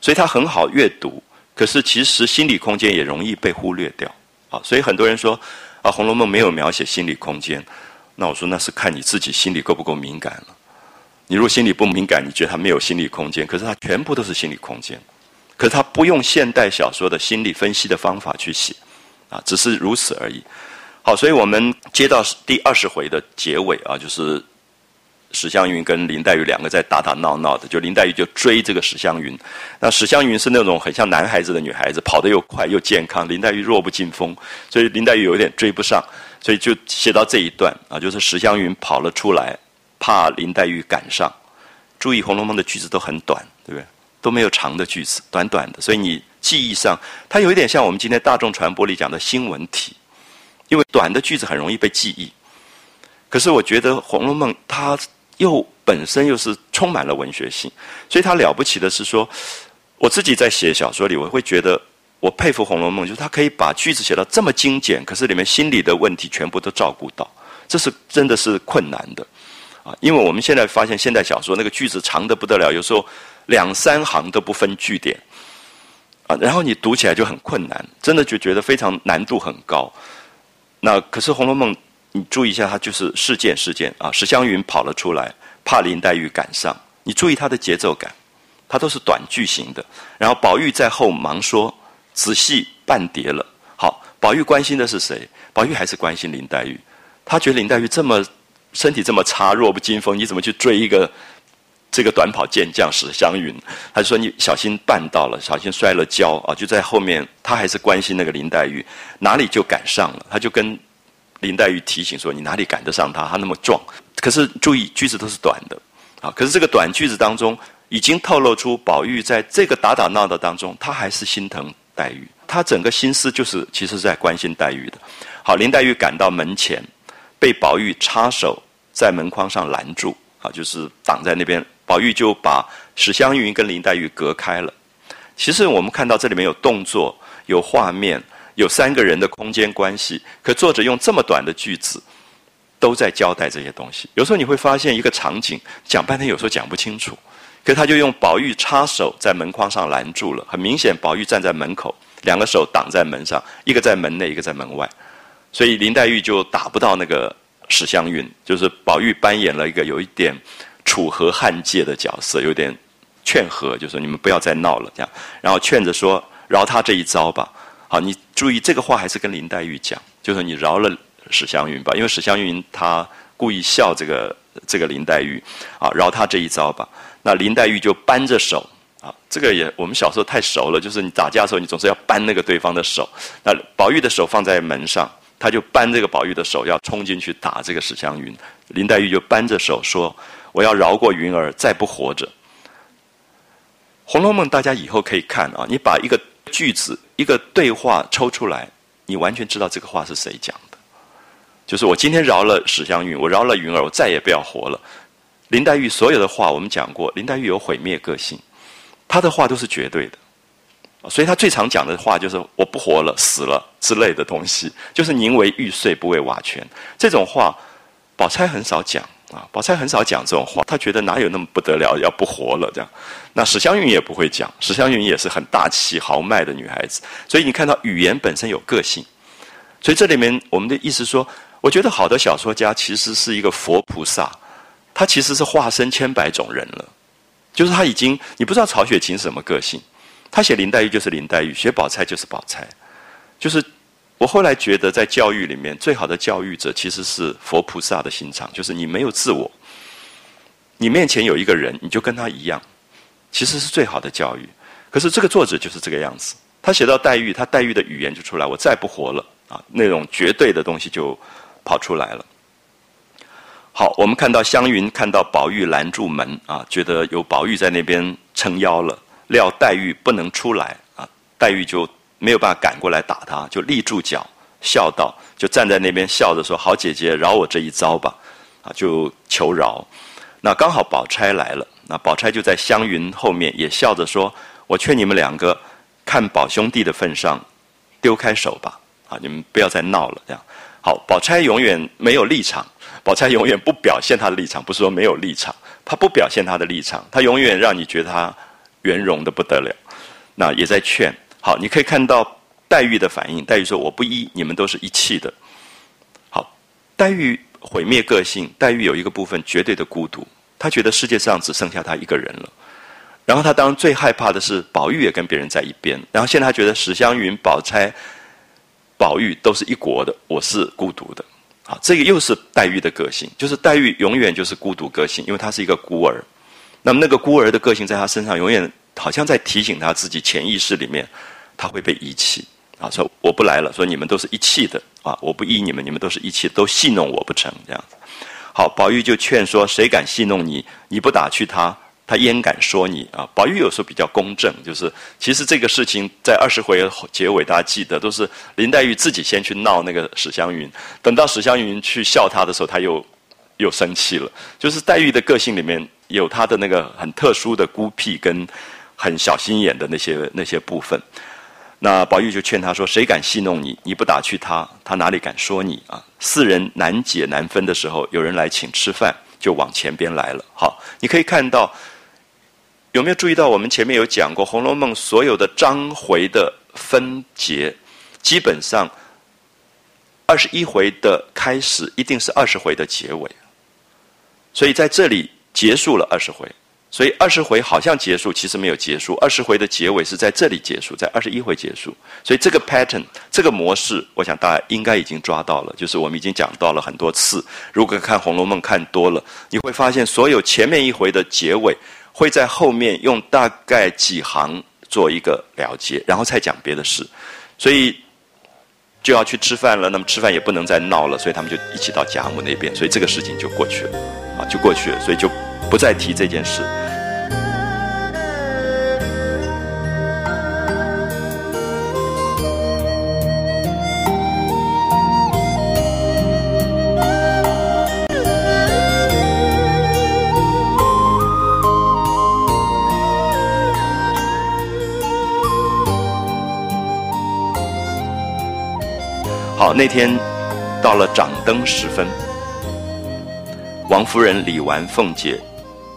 所以它很好阅读。可是其实心理空间也容易被忽略掉。啊，所以很多人说啊，《红楼梦》没有描写心理空间。那我说那是看你自己心理够不够敏感了。你如果心理不敏感，你觉得它没有心理空间，可是它全部都是心理空间。可是它不用现代小说的心理分析的方法去写，啊，只是如此而已。好，所以我们接到第二十回的结尾啊，就是史湘云跟林黛玉两个在打打闹闹的，就林黛玉就追这个史湘云。那史湘云是那种很像男孩子的女孩子，跑得又快又健康，林黛玉弱不禁风，所以林黛玉有点追不上，所以就写到这一段啊，就是史湘云跑了出来，怕林黛玉赶上。注意《红楼梦》的句子都很短，对不对？都没有长的句子，短短的，所以你记忆上它有一点像我们今天大众传播里讲的新闻体，因为短的句子很容易被记忆。可是我觉得《红楼梦》它又本身又是充满了文学性，所以他了不起的是说，我自己在写小说里，我会觉得我佩服《红楼梦》，就是他可以把句子写到这么精简，可是里面心理的问题全部都照顾到，这是真的是困难的啊！因为我们现在发现现代小说那个句子长的不得了，有时候。两三行都不分句点，啊，然后你读起来就很困难，真的就觉得非常难度很高。那可是《红楼梦》，你注意一下，它就是事件事件啊。史湘云跑了出来，怕林黛玉赶上。你注意它的节奏感，它都是短句型的。然后宝玉在后忙说：“仔细半叠了。”好，宝玉关心的是谁？宝玉还是关心林黛玉。他觉得林黛玉这么身体这么差，弱不禁风，你怎么去追一个？这个短跑健将史湘云，他就说：“你小心绊到了，小心摔了跤啊！”就在后面，他还是关心那个林黛玉，哪里就赶上了。他就跟林黛玉提醒说：“你哪里赶得上他？他那么壮。”可是注意，句子都是短的啊。可是这个短句子当中，已经透露出宝玉在这个打打闹闹当中，他还是心疼黛玉。他整个心思就是其实是在关心黛玉的。好，林黛玉赶到门前，被宝玉插手在门框上拦住啊，就是挡在那边。宝玉就把史湘云跟林黛玉隔开了。其实我们看到这里面有动作、有画面、有三个人的空间关系。可作者用这么短的句子，都在交代这些东西。有时候你会发现一个场景讲半天，有时候讲不清楚。可他就用宝玉插手在门框上拦住了。很明显，宝玉站在门口，两个手挡在门上，一个在门内，一个在门外。所以林黛玉就打不到那个史湘云。就是宝玉扮演了一个有一点。楚河汉界的角色有点劝和，就说你们不要再闹了，这样，然后劝着说饶他这一招吧。好，你注意这个话还是跟林黛玉讲，就是你饶了史湘云吧，因为史湘云她故意笑这个这个林黛玉，啊，饶她这一招吧。那林黛玉就扳着手，啊，这个也我们小时候太熟了，就是你打架的时候你总是要扳那个对方的手。那宝玉的手放在门上，他就扳这个宝玉的手要冲进去打这个史湘云，林黛玉就扳着手说。我要饶过云儿，再不活着。《红楼梦》大家以后可以看啊，你把一个句子、一个对话抽出来，你完全知道这个话是谁讲的。就是我今天饶了史湘云，我饶了云儿，我再也不要活了。林黛玉所有的话我们讲过，林黛玉有毁灭个性，她的话都是绝对的，所以她最常讲的话就是“我不活了，死了”之类的东西，就是“宁为玉碎，不为瓦全”这种话，宝钗很少讲。啊，宝钗很少讲这种话，她觉得哪有那么不得了，要不活了这样。那史湘云也不会讲，史湘云也是很大气豪迈的女孩子，所以你看到语言本身有个性。所以这里面我们的意思说，我觉得好的小说家其实是一个佛菩萨，他其实是化身千百种人了。就是他已经，你不知道曹雪芹是什么个性，他写林黛玉就是林黛玉，写宝钗就是宝钗，就是。我后来觉得，在教育里面，最好的教育者其实是佛菩萨的心肠，就是你没有自我，你面前有一个人，你就跟他一样，其实是最好的教育。可是这个作者就是这个样子，他写到黛玉，他黛玉的语言就出来，我再不活了啊，那种绝对的东西就跑出来了。好，我们看到湘云看到宝玉拦住门啊，觉得有宝玉在那边撑腰了，料黛玉不能出来啊，黛玉就没有办法赶过来打他，就立住脚，笑道，就站在那边笑着说：“好姐姐，饶我这一遭吧。”啊，就求饶。那刚好宝钗来了，那宝钗就在湘云后面也笑着说：“我劝你们两个，看宝兄弟的份上，丢开手吧。啊，你们不要再闹了。这样好，宝钗永远没有立场，宝钗永远不表现她的立场，不是说没有立场，她不表现她的立场，她永远让你觉得她圆融的不得了。那也在劝。好，你可以看到黛玉的反应。黛玉说：“我不依，你们都是一气的。”好，黛玉。毁灭个性，黛玉有一个部分绝对的孤独，她觉得世界上只剩下她一个人了。然后她当然最害怕的是宝玉也跟别人在一边。然后现在她觉得史湘云、宝钗、宝玉都是一国的，我是孤独的。好，这个又是黛玉的个性，就是黛玉永远就是孤独个性，因为她是一个孤儿。那么那个孤儿的个性在她身上，永远好像在提醒他自己潜意识里面，他会被遗弃。啊，说我不来了，说你们都是一气的啊，我不依你们，你们都是一气，都戏弄我不成这样子。好，宝玉就劝说，谁敢戏弄你？你不打去他，他焉敢说你啊？宝玉有时候比较公正，就是其实这个事情在二十回结尾，大家记得都是林黛玉自己先去闹那个史湘云，等到史湘云去笑他的时候，他又又生气了。就是黛玉的个性里面有她的那个很特殊的孤僻跟很小心眼的那些那些部分。那宝玉就劝他说：“谁敢戏弄你？你不打去他，他哪里敢说你啊？”四人难解难分的时候，有人来请吃饭，就往前边来了。好，你可以看到，有没有注意到我们前面有讲过《红楼梦》所有的章回的分节，基本上二十一回的开始一定是二十回的结尾，所以在这里结束了二十回。所以二十回好像结束，其实没有结束。二十回的结尾是在这里结束，在二十一回结束。所以这个 pattern 这个模式，我想大家应该已经抓到了。就是我们已经讲到了很多次。如果看《红楼梦》看多了，你会发现所有前面一回的结尾会在后面用大概几行做一个了结，然后再讲别的事。所以就要去吃饭了，那么吃饭也不能再闹了，所以他们就一起到贾母那边，所以这个事情就过去了，啊，就过去了，所以就。不再提这件事。好，那天到了掌灯时分，王夫人、李纨、凤姐。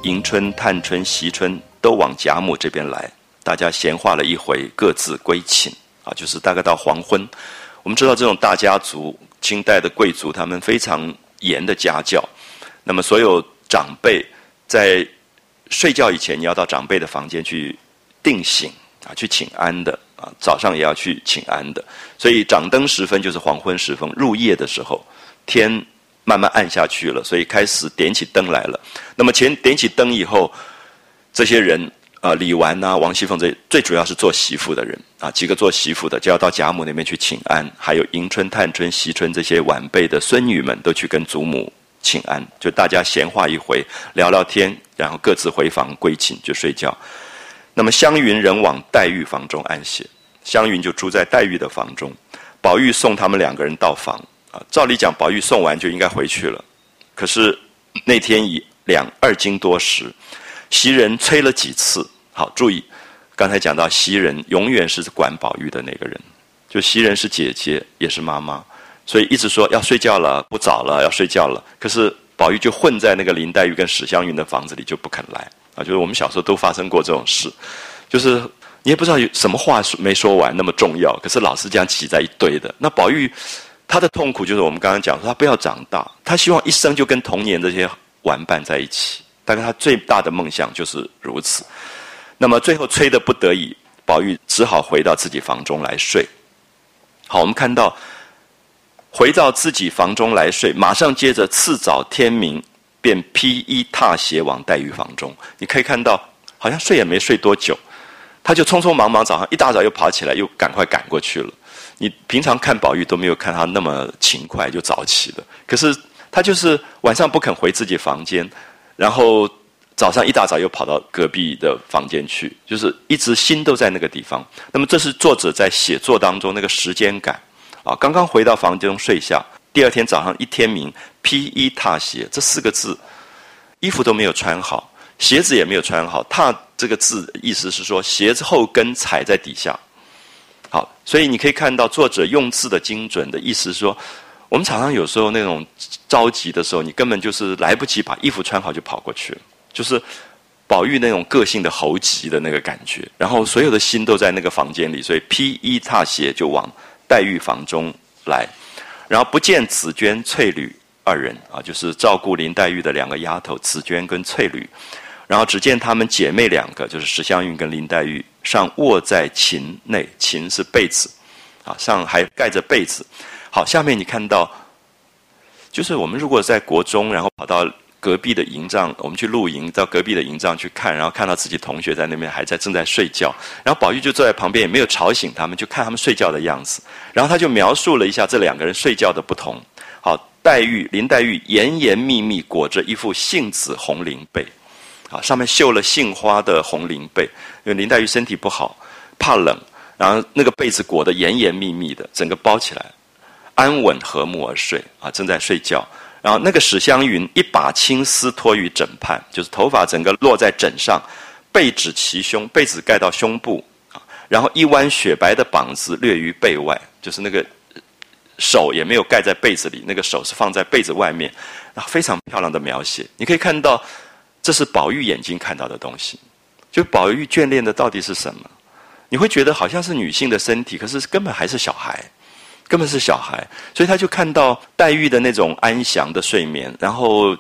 迎春、探春、惜春都往贾母这边来，大家闲话了一回，各自归寝。啊，就是大概到黄昏。我们知道这种大家族，清代的贵族，他们非常严的家教。那么所有长辈在睡觉以前，你要到长辈的房间去定醒啊，去请安的啊。早上也要去请安的。所以掌灯时分就是黄昏时分，入夜的时候，天。慢慢暗下去了，所以开始点起灯来了。那么前点起灯以后，这些人啊，李纨呐、王熙凤这最主要是做媳妇的人啊，几个做媳妇的就要到贾母那边去请安，还有迎春、探春、惜春这些晚辈的孙女们都去跟祖母请安，就大家闲话一回，聊聊天，然后各自回房归寝就睡觉。那么湘云人往黛玉房中安歇，湘云就住在黛玉的房中，宝玉送他们两个人到房。啊，照理讲，宝玉送完就应该回去了。可是那天已两二更多时，袭人催了几次。好，注意，刚才讲到袭人永远是管宝玉的那个人，就袭人是姐姐，也是妈妈，所以一直说要睡觉了，不早了，要睡觉了。可是宝玉就混在那个林黛玉跟史湘云的房子里，就不肯来。啊，就是我们小时候都发生过这种事，就是你也不知道有什么话说没说完那么重要，可是老是这样挤在一堆的。那宝玉。他的痛苦就是我们刚刚讲，他不要长大，他希望一生就跟童年这些玩伴在一起。但是他最大的梦想就是如此。那么最后催的不得已，宝玉只好回到自己房中来睡。好，我们看到回到自己房中来睡，马上接着次早天明，便披衣踏鞋往黛玉房中。你可以看到，好像睡也没睡多久，他就匆匆忙忙早上一大早又跑起来，又赶快赶过去了。你平常看宝玉都没有看他那么勤快就早起的，可是他就是晚上不肯回自己房间，然后早上一大早又跑到隔壁的房间去，就是一直心都在那个地方。那么这是作者在写作当中那个时间感啊。刚刚回到房间中睡下，第二天早上一天明，披衣踏鞋这四个字，衣服都没有穿好，鞋子也没有穿好。踏这个字意思是说鞋子后跟踩在底下。好，所以你可以看到作者用字的精准的意思是说，我们常常有时候那种着急的时候，你根本就是来不及把衣服穿好就跑过去了。就是宝玉那种个性的猴急的那个感觉，然后所有的心都在那个房间里，所以披衣踏鞋就往黛玉房中来，然后不见紫鹃、翠缕二人啊，就是照顾林黛玉的两个丫头紫鹃跟翠缕，然后只见她们姐妹两个，就是史湘云跟林黛玉，上卧在琴内，琴是被子啊，上还盖着被子。好，下面你看到，就是我们如果在国中，然后跑到。隔壁的营帐，我们去露营，到隔壁的营帐去看，然后看到自己同学在那边还在正在睡觉，然后宝玉就坐在旁边，也没有吵醒他们，就看他们睡觉的样子。然后他就描述了一下这两个人睡觉的不同。好，黛玉林黛玉严严密密裹着一副杏紫红绫被，啊，上面绣了杏花的红绫被，因为林黛玉身体不好，怕冷，然后那个被子裹得严严密密的，整个包起来，安稳和睦而睡，啊，正在睡觉。然后那个史湘云一把青丝托于枕畔，就是头发整个落在枕上，被指齐胸，被子盖到胸部啊。然后一弯雪白的膀子略于背外，就是那个手也没有盖在被子里，那个手是放在被子外面，啊，非常漂亮的描写。你可以看到，这是宝玉眼睛看到的东西，就宝玉眷恋的到底是什么？你会觉得好像是女性的身体，可是根本还是小孩。根本是小孩，所以他就看到黛玉的那种安详的睡眠，然后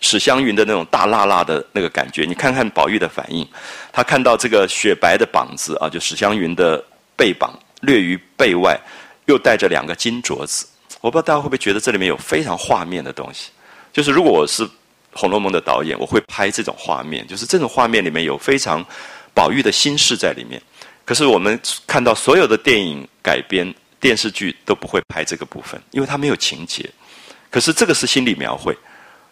史湘云的那种大辣辣的那个感觉。你看看宝玉的反应，他看到这个雪白的膀子啊，就史湘云的背膀略于背外，又带着两个金镯子。我不知道大家会不会觉得这里面有非常画面的东西。就是如果我是《红楼梦》的导演，我会拍这种画面，就是这种画面里面有非常宝玉的心事在里面。可是我们看到所有的电影改编。电视剧都不会拍这个部分，因为它没有情节。可是这个是心理描绘，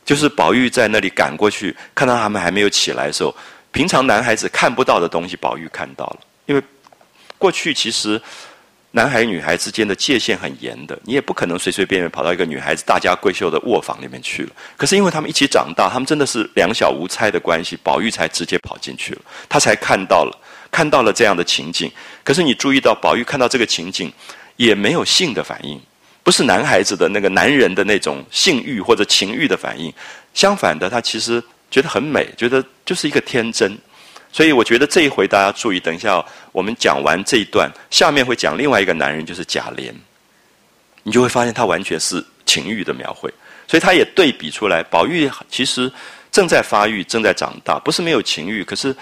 就是宝玉在那里赶过去，看到他们还没有起来的时候，平常男孩子看不到的东西，宝玉看到了。因为过去其实男孩女孩之间的界限很严的，你也不可能随随便便跑到一个女孩子大家闺秀的卧房里面去了。可是因为他们一起长大，他们真的是两小无猜的关系，宝玉才直接跑进去了，他才看到了看到了这样的情景。可是你注意到，宝玉看到这个情景。也没有性的反应，不是男孩子的那个男人的那种性欲或者情欲的反应。相反的，他其实觉得很美，觉得就是一个天真。所以我觉得这一回大家注意，等一下我们讲完这一段，下面会讲另外一个男人，就是贾琏。你就会发现他完全是情欲的描绘，所以他也对比出来，宝玉其实正在发育，正在长大，不是没有情欲，可是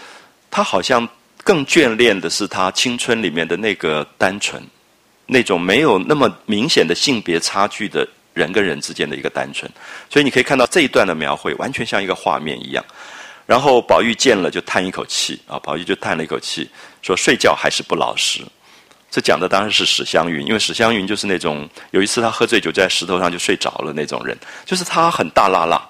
他好像更眷恋的是他青春里面的那个单纯。那种没有那么明显的性别差距的人跟人之间的一个单纯，所以你可以看到这一段的描绘完全像一个画面一样。然后宝玉见了就叹一口气啊，宝玉就叹了一口气，说睡觉还是不老实。这讲的当然是史湘云，因为史湘云就是那种有一次他喝醉酒在石头上就睡着了那种人，就是他很大辣辣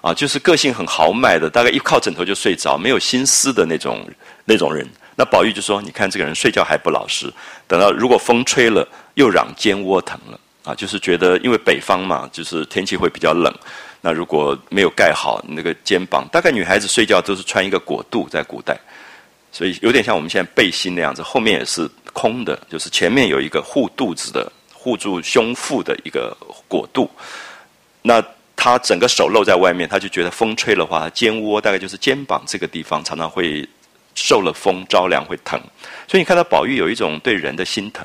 啊，就是个性很豪迈的，大概一靠枕头就睡着，没有心思的那种那种人。那宝玉就说：“你看这个人睡觉还不老实，等到如果风吹了，又嚷肩窝疼了啊！就是觉得因为北方嘛，就是天气会比较冷。那如果没有盖好那个肩膀，大概女孩子睡觉都是穿一个裹肚，在古代，所以有点像我们现在背心那样子，后面也是空的，就是前面有一个护肚子的、护住胸腹的一个裹肚。那她整个手露在外面，她就觉得风吹的话，肩窝大概就是肩膀这个地方，常常会。”受了风着凉会疼，所以你看到宝玉有一种对人的心疼，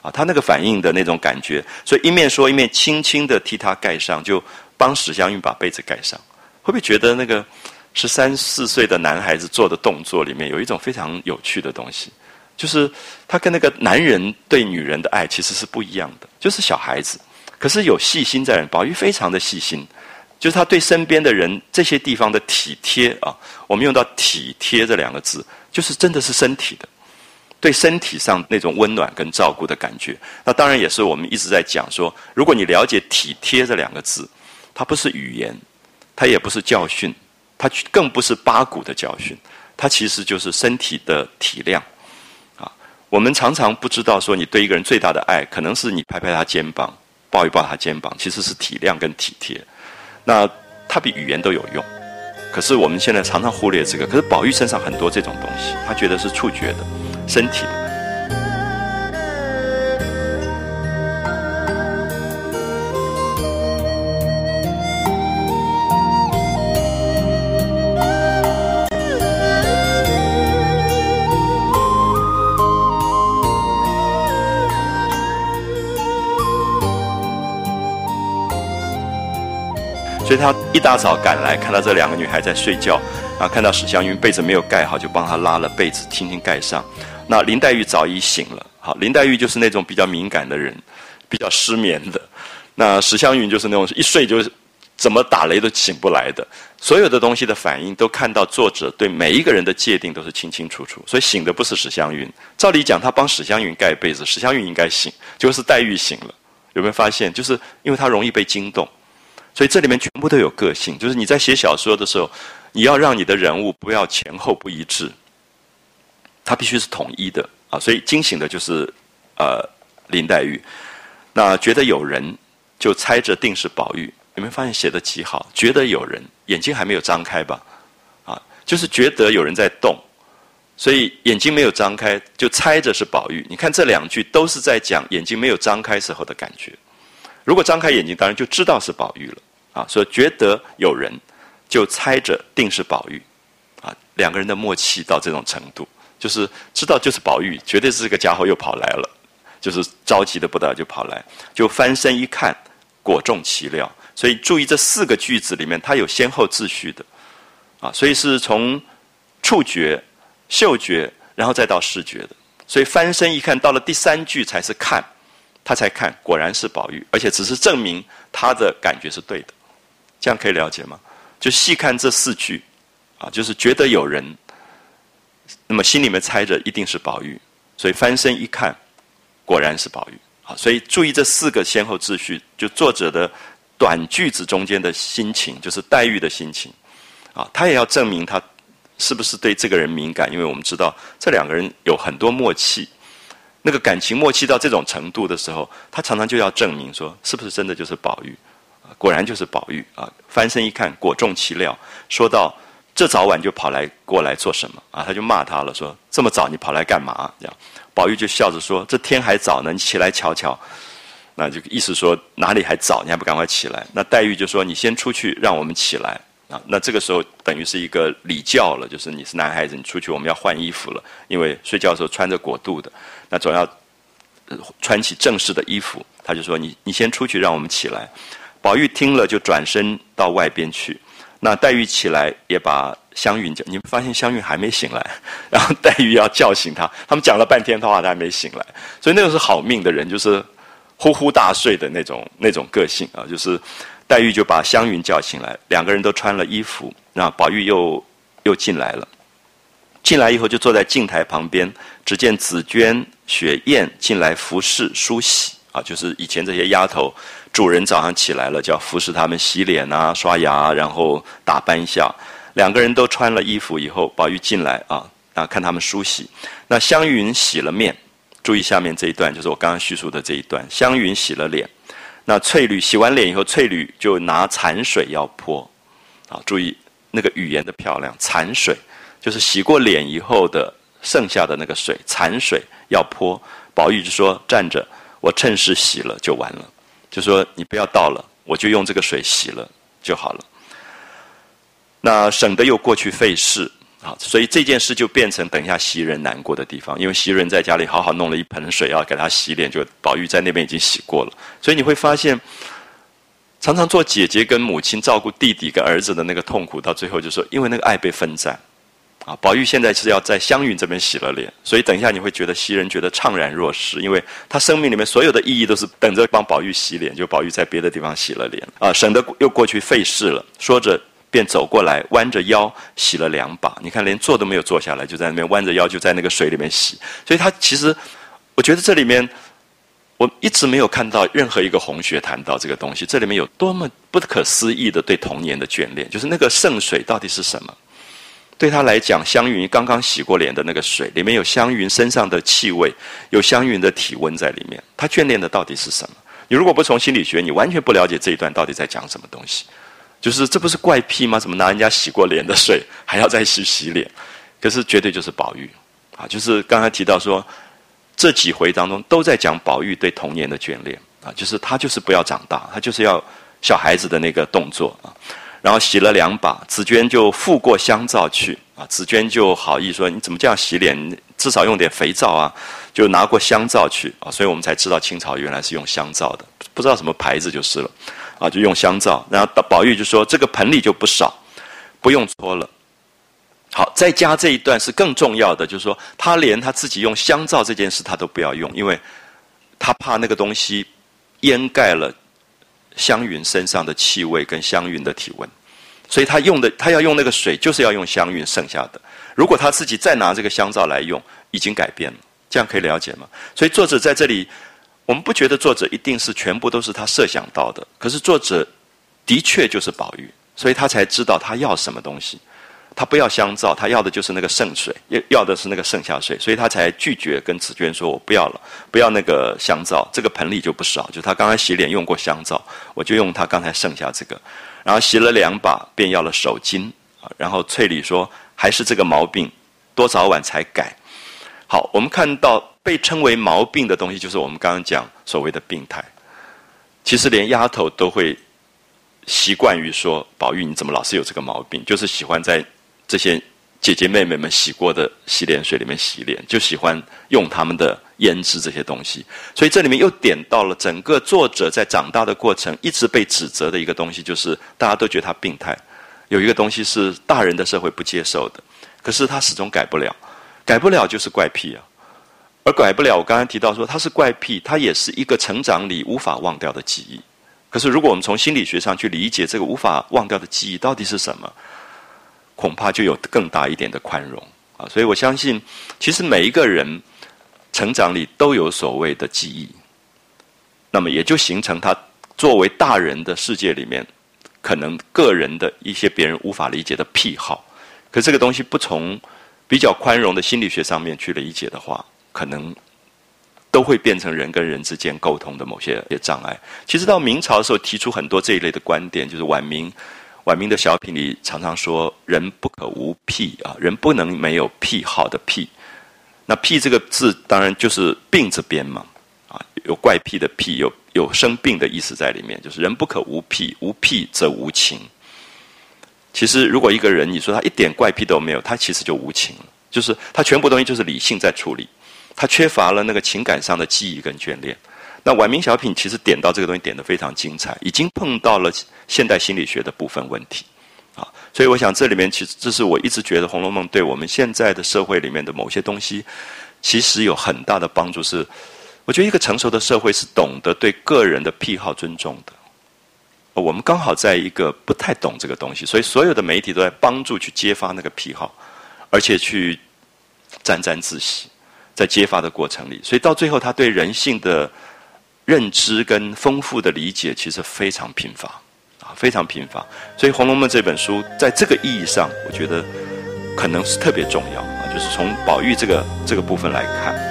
啊，他那个反应的那种感觉，所以一面说一面轻轻的替他盖上，就帮史湘云把被子盖上。会不会觉得那个十三四岁的男孩子做的动作里面有一种非常有趣的东西？就是他跟那个男人对女人的爱其实是不一样的，就是小孩子，可是有细心在。宝玉非常的细心。就是他对身边的人这些地方的体贴啊，我们用到“体贴”这两个字，就是真的是身体的，对身体上那种温暖跟照顾的感觉。那当然也是我们一直在讲说，如果你了解“体贴”这两个字，它不是语言，它也不是教训，它更不是八股的教训，它其实就是身体的体谅。啊，我们常常不知道说，你对一个人最大的爱，可能是你拍拍他肩膀，抱一抱他肩膀，其实是体谅跟体贴。那它比语言都有用。可是我们现在常常忽略这个。可是宝玉身上很多这种东西，他觉得是触觉的、身体的。所以他一大早赶来，看到这两个女孩在睡觉，然后看到史湘云被子没有盖好，就帮她拉了被子，轻轻盖上。那林黛玉早已醒了，好，林黛玉就是那种比较敏感的人，比较失眠的。那史湘云就是那种一睡就怎么打雷都醒不来的。所有的东西的反应都看到作者对每一个人的界定都是清清楚楚。所以醒的不是史湘云，照理讲他帮史湘云盖被子，史湘云应该醒，就是黛玉醒了。有没有发现？就是因为他容易被惊动。所以这里面全部都有个性，就是你在写小说的时候，你要让你的人物不要前后不一致，它必须是统一的啊。所以惊醒的就是呃林黛玉，那觉得有人就猜着定是宝玉。有没有发现写的极好？觉得有人眼睛还没有张开吧？啊，就是觉得有人在动，所以眼睛没有张开就猜着是宝玉。你看这两句都是在讲眼睛没有张开时候的感觉。如果张开眼睛，当然就知道是宝玉了啊！所以觉得有人，就猜着定是宝玉啊。两个人的默契到这种程度，就是知道就是宝玉，绝对是这个家伙又跑来了，就是着急的不得了，就跑来，就翻身一看，果中其料。所以注意这四个句子里面，它有先后秩序的啊，所以是从触觉、嗅觉，然后再到视觉的。所以翻身一看到了第三句才是看。他才看，果然是宝玉，而且只是证明他的感觉是对的，这样可以了解吗？就细看这四句，啊，就是觉得有人，那么心里面猜着一定是宝玉，所以翻身一看，果然是宝玉。好，所以注意这四个先后秩序，就作者的短句子中间的心情，就是黛玉的心情，啊，他也要证明他是不是对这个人敏感，因为我们知道这两个人有很多默契。那个感情默契到这种程度的时候，他常常就要证明说，是不是真的就是宝玉？果然就是宝玉啊！翻身一看，果中其料。说到这早晚就跑来过来做什么啊？他就骂他了，说这么早你跑来干嘛？这样，宝玉就笑着说：“这天还早呢，你起来瞧瞧。”那就意思说哪里还早，你还不赶快起来？那黛玉就说：“你先出去，让我们起来。”啊，那这个时候等于是一个礼教了，就是你是男孩子，你出去我们要换衣服了，因为睡觉的时候穿着裹肚的，那总要穿起正式的衣服。他就说：“你你先出去，让我们起来。”宝玉听了就转身到外边去。那黛玉起来也把湘云叫，你们发现湘云还没醒来，然后黛玉要叫醒他，他们讲了半天的话，他还没醒来，所以那个是好命的人，就是呼呼大睡的那种那种个性啊，就是。黛玉就把湘云叫醒来，两个人都穿了衣服，那宝玉又又进来了。进来以后就坐在镜台旁边，只见紫鹃、雪雁进来服侍梳洗啊，就是以前这些丫头，主人早上起来了就要服侍他们洗脸啊、刷牙，然后打扮一下。两个人都穿了衣服以后，宝玉进来啊，啊看他们梳洗。那湘云洗了面，注意下面这一段，就是我刚刚叙述的这一段，湘云洗了脸。那翠缕洗完脸以后，翠缕就拿残水要泼，啊，注意那个语言的漂亮。残水就是洗过脸以后的剩下的那个水，残水要泼。宝玉就说：“站着，我趁势洗了就完了。”就说你不要倒了，我就用这个水洗了就好了。那省得又过去费事。好，所以这件事就变成等一下袭人难过的地方，因为袭人在家里好好弄了一盆水要给他洗脸，就宝玉在那边已经洗过了。所以你会发现，常常做姐姐跟母亲照顾弟弟跟儿子的那个痛苦，到最后就说，因为那个爱被分散。啊，宝玉现在是要在湘云这边洗了脸，所以等一下你会觉得袭人觉得怅然若失，因为他生命里面所有的意义都是等着帮宝玉洗脸，就宝玉在别的地方洗了脸啊，省得又过去费事了。说着。便走过来，弯着腰洗了两把。你看，连坐都没有坐下来，就在那边弯着腰，就在那个水里面洗。所以他其实，我觉得这里面我一直没有看到任何一个红学谈到这个东西，这里面有多么不可思议的对童年的眷恋，就是那个圣水到底是什么？对他来讲，香云刚刚洗过脸的那个水，里面有香云身上的气味，有香云的体温在里面。他眷恋的到底是什么？你如果不从心理学，你完全不了解这一段到底在讲什么东西。就是这不是怪癖吗？怎么拿人家洗过脸的水还要再去洗脸？可是绝对就是宝玉啊！就是刚才提到说，这几回当中都在讲宝玉对童年的眷恋啊，就是他就是不要长大，他就是要小孩子的那个动作啊。然后洗了两把，紫娟就付过香皂去啊。紫娟就好意说：“你怎么这样洗脸？至少用点肥皂啊！”就拿过香皂去啊。所以我们才知道清朝原来是用香皂的，不知道什么牌子就是了啊。就用香皂，然后宝玉就说：“这个盆里就不少，不用搓了。”好，再加这一段是更重要的，就是说他连他自己用香皂这件事他都不要用，因为他怕那个东西掩盖了。香云身上的气味跟香云的体温，所以他用的他要用那个水，就是要用香云剩下的。如果他自己再拿这个香皂来用，已经改变了，这样可以了解吗？所以作者在这里，我们不觉得作者一定是全部都是他设想到的，可是作者的确就是宝玉，所以他才知道他要什么东西。他不要香皂，他要的就是那个圣水，要要的是那个剩下水，所以他才拒绝跟紫娟说：“我不要了，不要那个香皂，这个盆里就不少。就他刚才洗脸用过香皂，我就用他刚才剩下这个。然后洗了两把，便要了手巾。然后翠里说：还是这个毛病，多早晚才改。好，我们看到被称为毛病的东西，就是我们刚刚讲所谓的病态。其实连丫头都会习惯于说：宝玉，你怎么老是有这个毛病？就是喜欢在。这些姐姐妹妹们洗过的洗脸水里面洗脸，就喜欢用他们的胭脂这些东西。所以这里面又点到了整个作者在长大的过程一直被指责的一个东西，就是大家都觉得他病态。有一个东西是大人的社会不接受的，可是他始终改不了，改不了就是怪癖啊。而改不了，我刚才提到说他是怪癖，他也是一个成长里无法忘掉的记忆。可是如果我们从心理学上去理解这个无法忘掉的记忆到底是什么？恐怕就有更大一点的宽容啊，所以我相信，其实每一个人成长里都有所谓的记忆，那么也就形成他作为大人的世界里面，可能个人的一些别人无法理解的癖好。可这个东西不从比较宽容的心理学上面去理解的话，可能都会变成人跟人之间沟通的某些障碍。其实到明朝的时候，提出很多这一类的观点，就是晚明。晚明的小品里常常说：“人不可无癖啊，人不能没有癖好的癖。”那“癖”这个字当然就是病字边嘛，啊，有怪癖的癖，有有生病的意思在里面。就是人不可无癖，无癖则无情。其实，如果一个人你说他一点怪癖都没有，他其实就无情了。就是他全部东西就是理性在处理，他缺乏了那个情感上的记忆跟眷恋。那晚明小品其实点到这个东西点的非常精彩，已经碰到了现代心理学的部分问题，啊，所以我想这里面其实这是我一直觉得《红楼梦》对我们现在的社会里面的某些东西，其实有很大的帮助。是我觉得一个成熟的社会是懂得对个人的癖好尊重的。我们刚好在一个不太懂这个东西，所以所有的媒体都在帮助去揭发那个癖好，而且去沾沾自喜，在揭发的过程里，所以到最后他对人性的。认知跟丰富的理解其实非常贫乏，啊，非常贫乏。所以《红楼梦》这本书在这个意义上，我觉得可能是特别重要啊，就是从宝玉这个这个部分来看。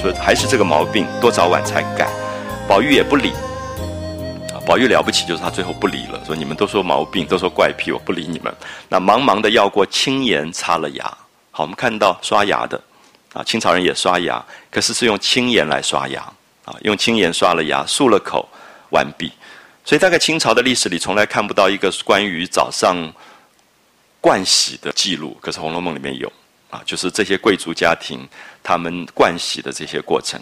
说还是这个毛病，多早晚才改？宝玉也不理啊。宝玉了不起，就是他最后不理了。说你们都说毛病，都说怪癖，我不理你们。那忙忙的要过青盐擦了牙。好，我们看到刷牙的啊，清朝人也刷牙，可是是用青盐来刷牙啊，用青盐刷了牙，漱了口，完毕。所以大概清朝的历史里，从来看不到一个关于早上盥洗的记录，可是《红楼梦》里面有。啊，就是这些贵族家庭他们盥洗的这些过程。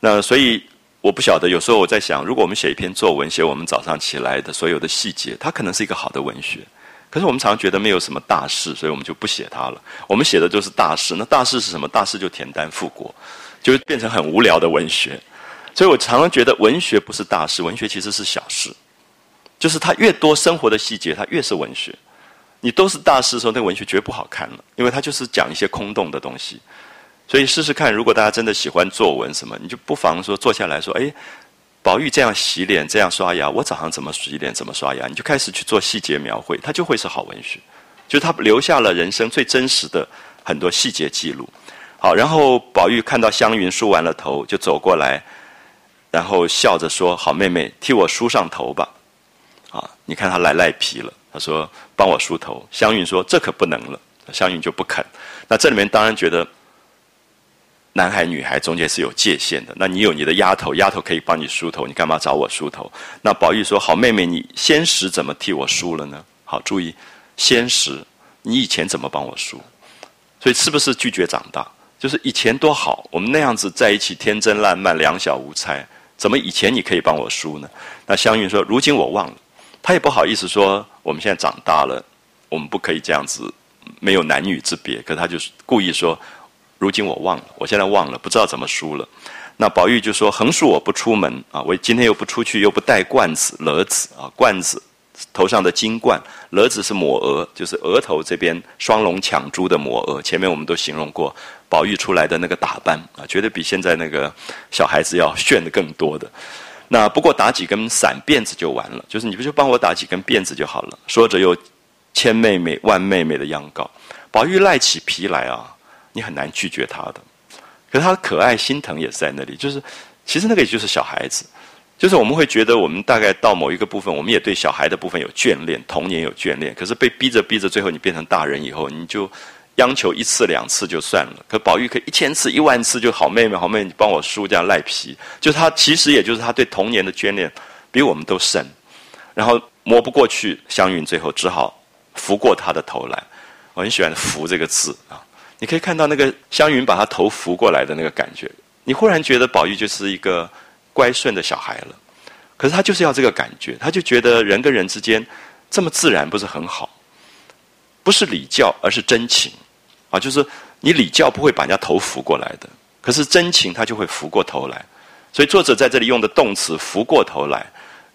那所以我不晓得，有时候我在想，如果我们写一篇作文，写我们早上起来的所有的细节，它可能是一个好的文学。可是我们常常觉得没有什么大事，所以我们就不写它了。我们写的就是大事，那大事是什么？大事就田单复国，就变成很无聊的文学。所以我常常觉得文学不是大事，文学其实是小事。就是它越多生活的细节，它越是文学。你都是大师的时候，那个文学绝不好看了，因为它就是讲一些空洞的东西。所以试试看，如果大家真的喜欢作文什么，你就不妨说坐下来说：“哎，宝玉这样洗脸，这样刷牙，我早上怎么洗脸，怎么刷牙？”你就开始去做细节描绘，它就会是好文学。就是他留下了人生最真实的很多细节记录。好，然后宝玉看到湘云梳完了头，就走过来，然后笑着说：“好妹妹，替我梳上头吧。”啊，你看他来赖皮了，他说：“帮我梳头。”湘云说：“这可不能了。”湘云就不肯。那这里面当然觉得。男孩女孩中间是有界限的。那你有你的丫头，丫头可以帮你梳头，你干嘛找我梳头？那宝玉说：“好妹妹，你先时怎么替我梳了呢？”好，注意，先时，你以前怎么帮我梳？所以是不是拒绝长大？就是以前多好，我们那样子在一起天真烂漫、两小无猜，怎么以前你可以帮我梳呢？那湘云说：“如今我忘了。”他也不好意思说：“我们现在长大了，我们不可以这样子，没有男女之别。”可他就是故意说。如今我忘了，我现在忘了，不知道怎么输了。那宝玉就说：“横竖我不出门啊，我今天又不出去，又不戴冠子、勒子啊，冠子头上的金冠，勒子是抹额，就是额头这边双龙抢珠的抹额。前面我们都形容过，宝玉出来的那个打扮啊，绝对比现在那个小孩子要炫的更多的。那不过打几根散辫子就完了，就是你不就帮我打几根辫子就好了。说着又千妹妹万妹妹的央告，宝玉赖起皮来啊。”你很难拒绝他的，可是他的可爱心疼也是在那里。就是，其实那个也就是小孩子，就是我们会觉得我们大概到某一个部分，我们也对小孩的部分有眷恋，童年有眷恋。可是被逼着逼着，最后你变成大人以后，你就央求一次两次就算了。可宝玉可以一千次、一万次，就好妹妹，好妹妹，你帮我梳这样赖皮。就他其实也就是他对童年的眷恋比我们都深，然后摸不过去，湘云最后只好拂过他的头来。我很喜欢“拂”这个字啊。你可以看到那个湘云把他头扶过来的那个感觉，你忽然觉得宝玉就是一个乖顺的小孩了。可是他就是要这个感觉，他就觉得人跟人之间这么自然不是很好，不是礼教而是真情啊，就是你礼教不会把人家头扶过来的，可是真情他就会扶过头来。所以作者在这里用的动词“扶过头来”，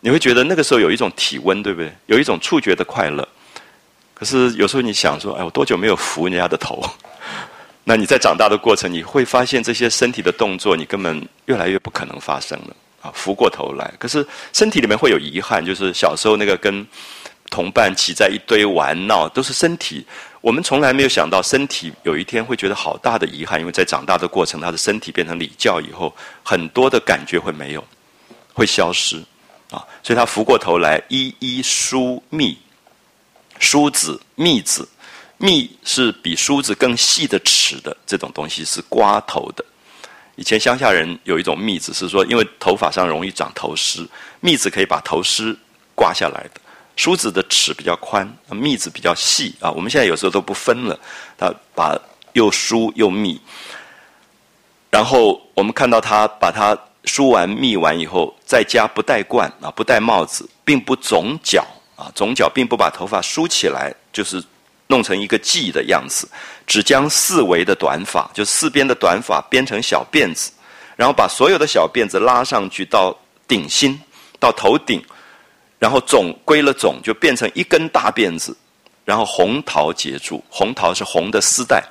你会觉得那个时候有一种体温，对不对？有一种触觉的快乐。可是有时候你想说，哎，我多久没有扶人家的头？那你在长大的过程，你会发现这些身体的动作，你根本越来越不可能发生了啊！扶过头来，可是身体里面会有遗憾，就是小时候那个跟同伴挤在一堆玩闹，都是身体。我们从来没有想到，身体有一天会觉得好大的遗憾，因为在长大的过程，他的身体变成礼教以后，很多的感觉会没有，会消失啊！所以他扶过头来，一一梳密，梳子密子。蜜是比梳子更细的齿的这种东西是刮头的。以前乡下人有一种蜜子，是说因为头发上容易长头虱，蜜子可以把头虱刮下来的。梳子的齿比较宽，密子比较细啊。我们现在有时候都不分了，他把又梳又密。然后我们看到他把它梳完密完以后，在家不戴冠啊，不戴帽子，并不总角啊，总角并不把头发梳起来，就是。弄成一个髻的样子，只将四围的短发，就四边的短发编成小辫子，然后把所有的小辫子拉上去到顶心，到头顶，然后总归了总，就变成一根大辫子，然后红桃结住，红桃是红的丝带，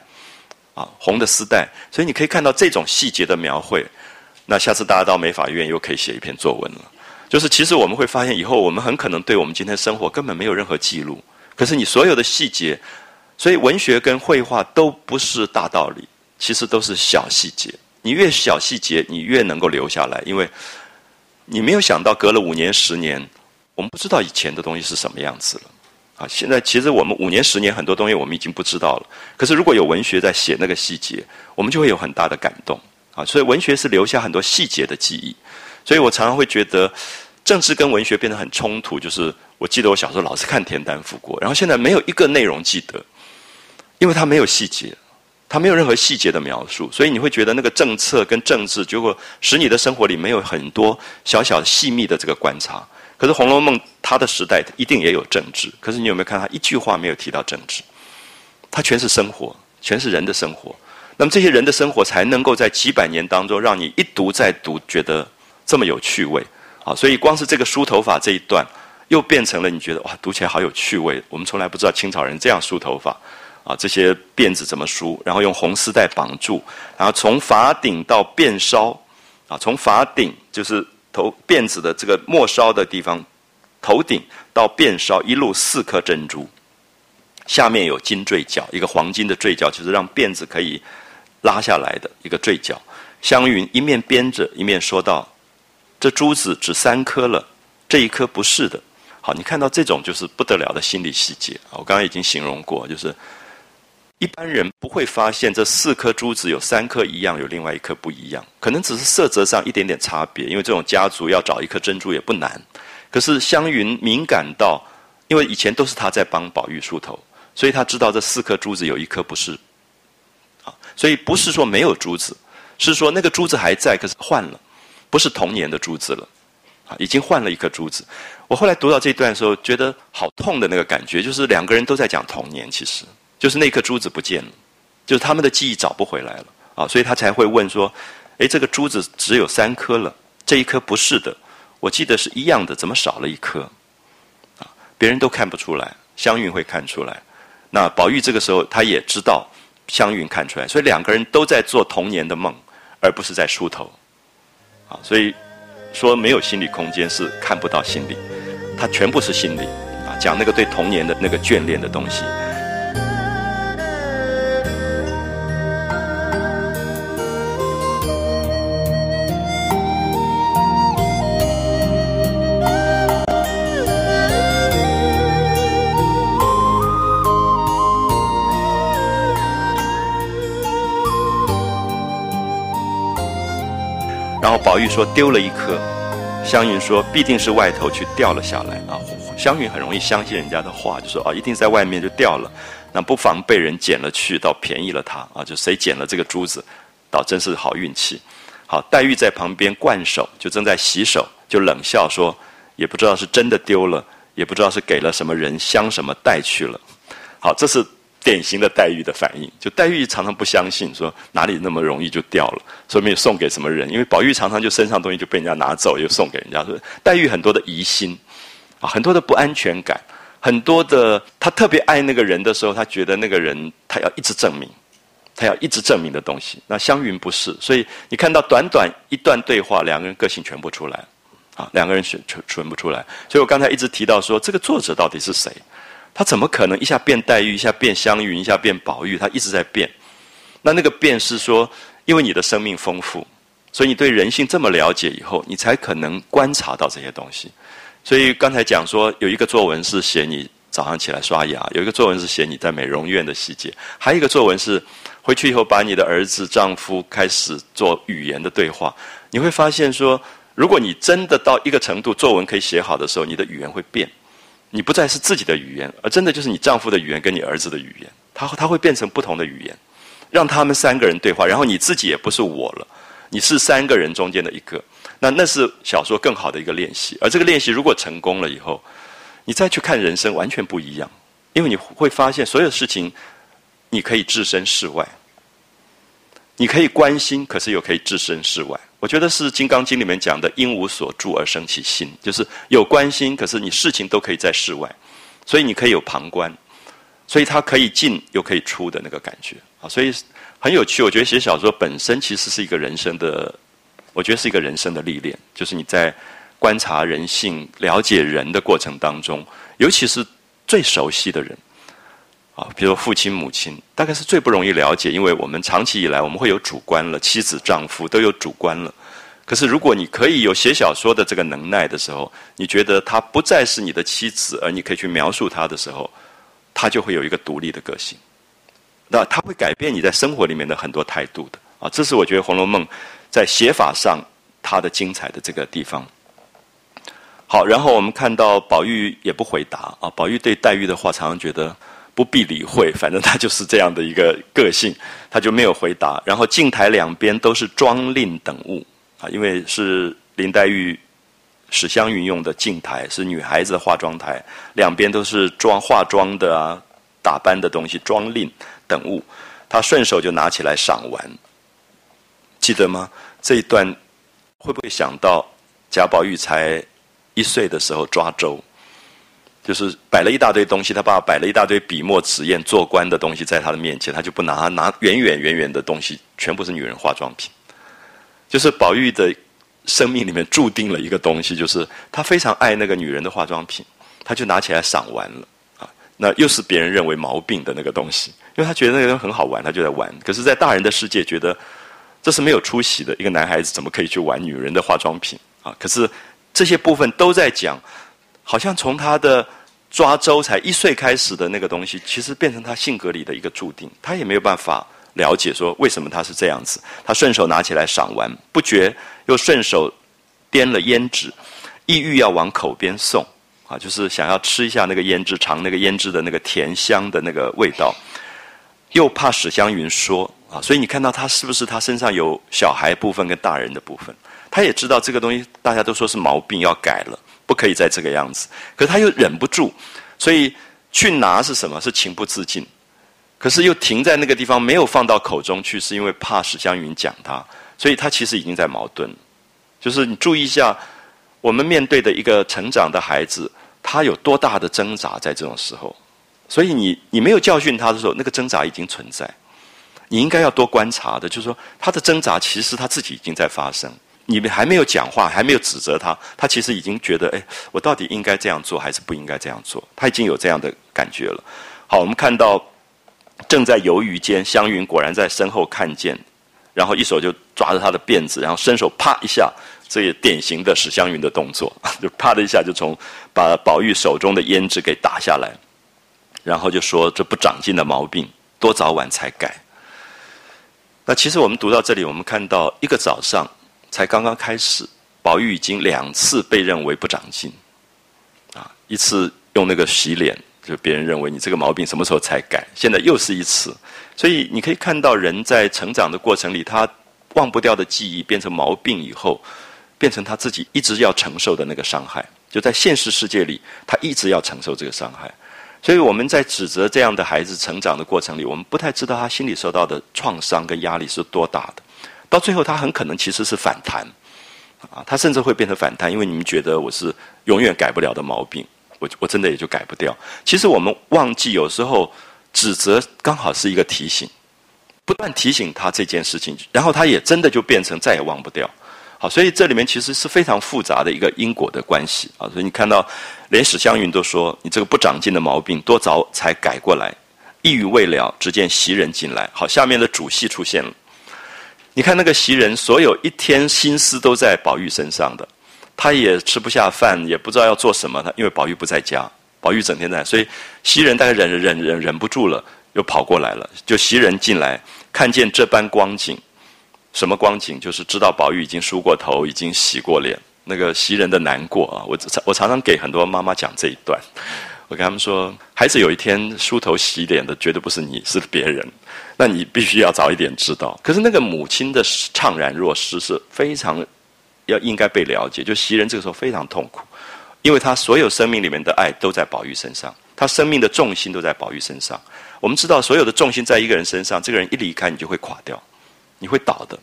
啊，红的丝带，所以你可以看到这种细节的描绘。那下次大家到美法院又可以写一篇作文了，就是其实我们会发现，以后我们很可能对我们今天生活根本没有任何记录。可是你所有的细节，所以文学跟绘画都不是大道理，其实都是小细节。你越小细节，你越能够留下来，因为你没有想到隔了五年、十年，我们不知道以前的东西是什么样子了。啊，现在其实我们五年、十年很多东西我们已经不知道了。可是如果有文学在写那个细节，我们就会有很大的感动。啊，所以文学是留下很多细节的记忆。所以我常常会觉得，政治跟文学变得很冲突，就是。我记得我小时候老是看《田丹复国》，然后现在没有一个内容记得，因为它没有细节，它没有任何细节的描述，所以你会觉得那个政策跟政治，结果使你的生活里没有很多小小细密的这个观察。可是《红楼梦》它的时代一定也有政治，可是你有没有看它一句话没有提到政治？它全是生活，全是人的生活。那么这些人的生活才能够在几百年当中，让你一读再读，觉得这么有趣味啊！所以光是这个梳头发这一段，又变成了你觉得哇，读起来好有趣味。我们从来不知道清朝人这样梳头发啊，这些辫子怎么梳，然后用红丝带绑住，然后从发顶到辫梢啊，从发顶就是头辫子的这个末梢的地方，头顶到辫梢一路四颗珍珠，下面有金坠角，一个黄金的坠角，就是让辫子可以。拉下来的一个坠角，湘云一面编着，一面说道：“这珠子只三颗了，这一颗不是的。”好，你看到这种就是不得了的心理细节啊！我刚刚已经形容过，就是一般人不会发现这四颗珠子有三颗一样，有另外一颗不一样，可能只是色泽上一点点差别。因为这种家族要找一颗珍珠也不难，可是湘云敏感到，因为以前都是他在帮宝玉梳头，所以他知道这四颗珠子有一颗不是。啊所以不是说没有珠子，是说那个珠子还在，可是换了，不是童年的珠子了，啊，已经换了一颗珠子。我后来读到这段的时候，觉得好痛的那个感觉，就是两个人都在讲童年，其实就是那颗珠子不见了，就是他们的记忆找不回来了啊，所以他才会问说：“诶，这个珠子只有三颗了，这一颗不是的，我记得是一样的，怎么少了一颗？”啊，别人都看不出来，湘云会看出来。那宝玉这个时候他也知道。湘云看出来，所以两个人都在做童年的梦，而不是在梳头。啊，所以说没有心理空间是看不到心理，它全部是心理。啊，讲那个对童年的那个眷恋的东西。宝玉说丢了一颗，湘云说必定是外头去掉了下来啊。湘云很容易相信人家的话，就说啊一定在外面就掉了，那不妨被人捡了去，倒便宜了他啊。就谁捡了这个珠子，倒真是好运气。好，黛玉在旁边灌手，就正在洗手，就冷笑说，也不知道是真的丢了，也不知道是给了什么人镶什么带去了。好，这是。典型的黛玉的反应，就黛玉常常不相信，说哪里那么容易就掉了，说没有送给什么人，因为宝玉常常就身上东西就被人家拿走，又送给人家。说黛玉很多的疑心，啊，很多的不安全感，很多的她特别爱那个人的时候，她觉得那个人她要一直证明，她要一直证明的东西。那湘云不是，所以你看到短短一段对话，两个人个性全部出来，啊，两个人选全全不出来。所以我刚才一直提到说，这个作者到底是谁？他怎么可能一下变黛玉，一下变湘云，一下变宝玉？他一直在变。那那个变是说，因为你的生命丰富，所以你对人性这么了解以后，你才可能观察到这些东西。所以刚才讲说，有一个作文是写你早上起来刷牙，有一个作文是写你在美容院的细节，还有一个作文是回去以后把你的儿子、丈夫开始做语言的对话。你会发现说，如果你真的到一个程度，作文可以写好的时候，你的语言会变。你不再是自己的语言，而真的就是你丈夫的语言跟你儿子的语言，他他会变成不同的语言，让他们三个人对话，然后你自己也不是我了，你是三个人中间的一个，那那是小说更好的一个练习。而这个练习如果成功了以后，你再去看人生完全不一样，因为你会发现所有事情你可以置身事外，你可以关心，可是又可以置身事外。我觉得是《金刚经》里面讲的“因无所住而生其心”，就是有关心，可是你事情都可以在室外，所以你可以有旁观，所以它可以进又可以出的那个感觉啊，所以很有趣。我觉得写小说本身其实是一个人生的，我觉得是一个人生的历练，就是你在观察人性、了解人的过程当中，尤其是最熟悉的人。啊，比如父亲、母亲，大概是最不容易了解，因为我们长期以来我们会有主观了，妻子、丈夫都有主观了。可是，如果你可以有写小说的这个能耐的时候，你觉得他不再是你的妻子，而你可以去描述他的时候，他就会有一个独立的个性。那他会改变你在生活里面的很多态度的啊，这是我觉得《红楼梦》在写法上它的精彩的这个地方。好，然后我们看到宝玉也不回答啊，宝玉对黛玉的话常常觉得。不必理会，反正他就是这样的一个个性，他就没有回答。然后镜台两边都是妆令等物啊，因为是林黛玉史湘云用的镜台，是女孩子的化妆台，两边都是妆化妆的啊、打扮的东西、妆令等物，他顺手就拿起来赏玩。记得吗？这一段会不会想到贾宝玉才一岁的时候抓周？就是摆了一大堆东西，他爸爸摆了一大堆笔墨纸砚做官的东西在他的面前，他就不拿，拿远远远远的东西，全部是女人化妆品。就是宝玉的生命里面注定了一个东西，就是他非常爱那个女人的化妆品，他就拿起来赏玩了啊。那又是别人认为毛病的那个东西，因为他觉得那个人很好玩，他就在玩。可是，在大人的世界，觉得这是没有出息的。一个男孩子怎么可以去玩女人的化妆品啊？可是这些部分都在讲。好像从他的抓周才一岁开始的那个东西，其实变成他性格里的一个注定。他也没有办法了解说为什么他是这样子。他顺手拿起来赏玩，不觉又顺手掂了胭脂，意欲要往口边送啊，就是想要吃一下那个胭脂，尝那个胭脂的那个甜香的那个味道。又怕史湘云说啊，所以你看到他是不是他身上有小孩部分跟大人的部分？他也知道这个东西，大家都说是毛病，要改了。不可以再这个样子，可是他又忍不住，所以去拿是什么？是情不自禁，可是又停在那个地方，没有放到口中去，是因为怕史湘云讲他，所以他其实已经在矛盾。就是你注意一下，我们面对的一个成长的孩子，他有多大的挣扎在这种时候，所以你你没有教训他的时候，那个挣扎已经存在，你应该要多观察的，就是说他的挣扎其实他自己已经在发生。你们还没有讲话，还没有指责他，他其实已经觉得，哎，我到底应该这样做还是不应该这样做？他已经有这样的感觉了。好，我们看到正在犹豫间，湘云果然在身后看见，然后一手就抓着他的辫子，然后伸手啪一下，这也典型的史湘云的动作，就啪的一下就从把宝玉手中的胭脂给打下来，然后就说这不长进的毛病，多早晚才改。那其实我们读到这里，我们看到一个早上。才刚刚开始，宝玉已经两次被认为不长进，啊，一次用那个洗脸，就别人认为你这个毛病什么时候才改？现在又是一次，所以你可以看到人在成长的过程里，他忘不掉的记忆变成毛病以后，变成他自己一直要承受的那个伤害。就在现实世界里，他一直要承受这个伤害。所以我们在指责这样的孩子成长的过程里，我们不太知道他心里受到的创伤跟压力是多大的。到最后，他很可能其实是反弹，啊，他甚至会变成反弹，因为你们觉得我是永远改不了的毛病，我我真的也就改不掉。其实我们忘记，有时候指责刚好是一个提醒，不断提醒他这件事情，然后他也真的就变成再也忘不掉。好，所以这里面其实是非常复杂的一个因果的关系啊。所以你看到，连史湘云都说你这个不长进的毛病多早才改过来，一语未了，只见袭人进来。好，下面的主戏出现了。你看那个袭人，所有一天心思都在宝玉身上的，他也吃不下饭，也不知道要做什么。他因为宝玉不在家，宝玉整天在，所以袭人大概忍忍忍忍不住了，又跑过来了。就袭人进来，看见这般光景，什么光景？就是知道宝玉已经梳过头，已经洗过脸。那个袭人的难过啊，我常我常常给很多妈妈讲这一段。我跟他们说，孩子有一天梳头洗脸的，绝对不是你，是别人。那你必须要早一点知道。可是那个母亲的怅然若失是非常要应该被了解。就袭人这个时候非常痛苦，因为他所有生命里面的爱都在宝玉身上，他生命的重心都在宝玉身上。我们知道，所有的重心在一个人身上，这个人一离开，你就会垮掉，你会倒的。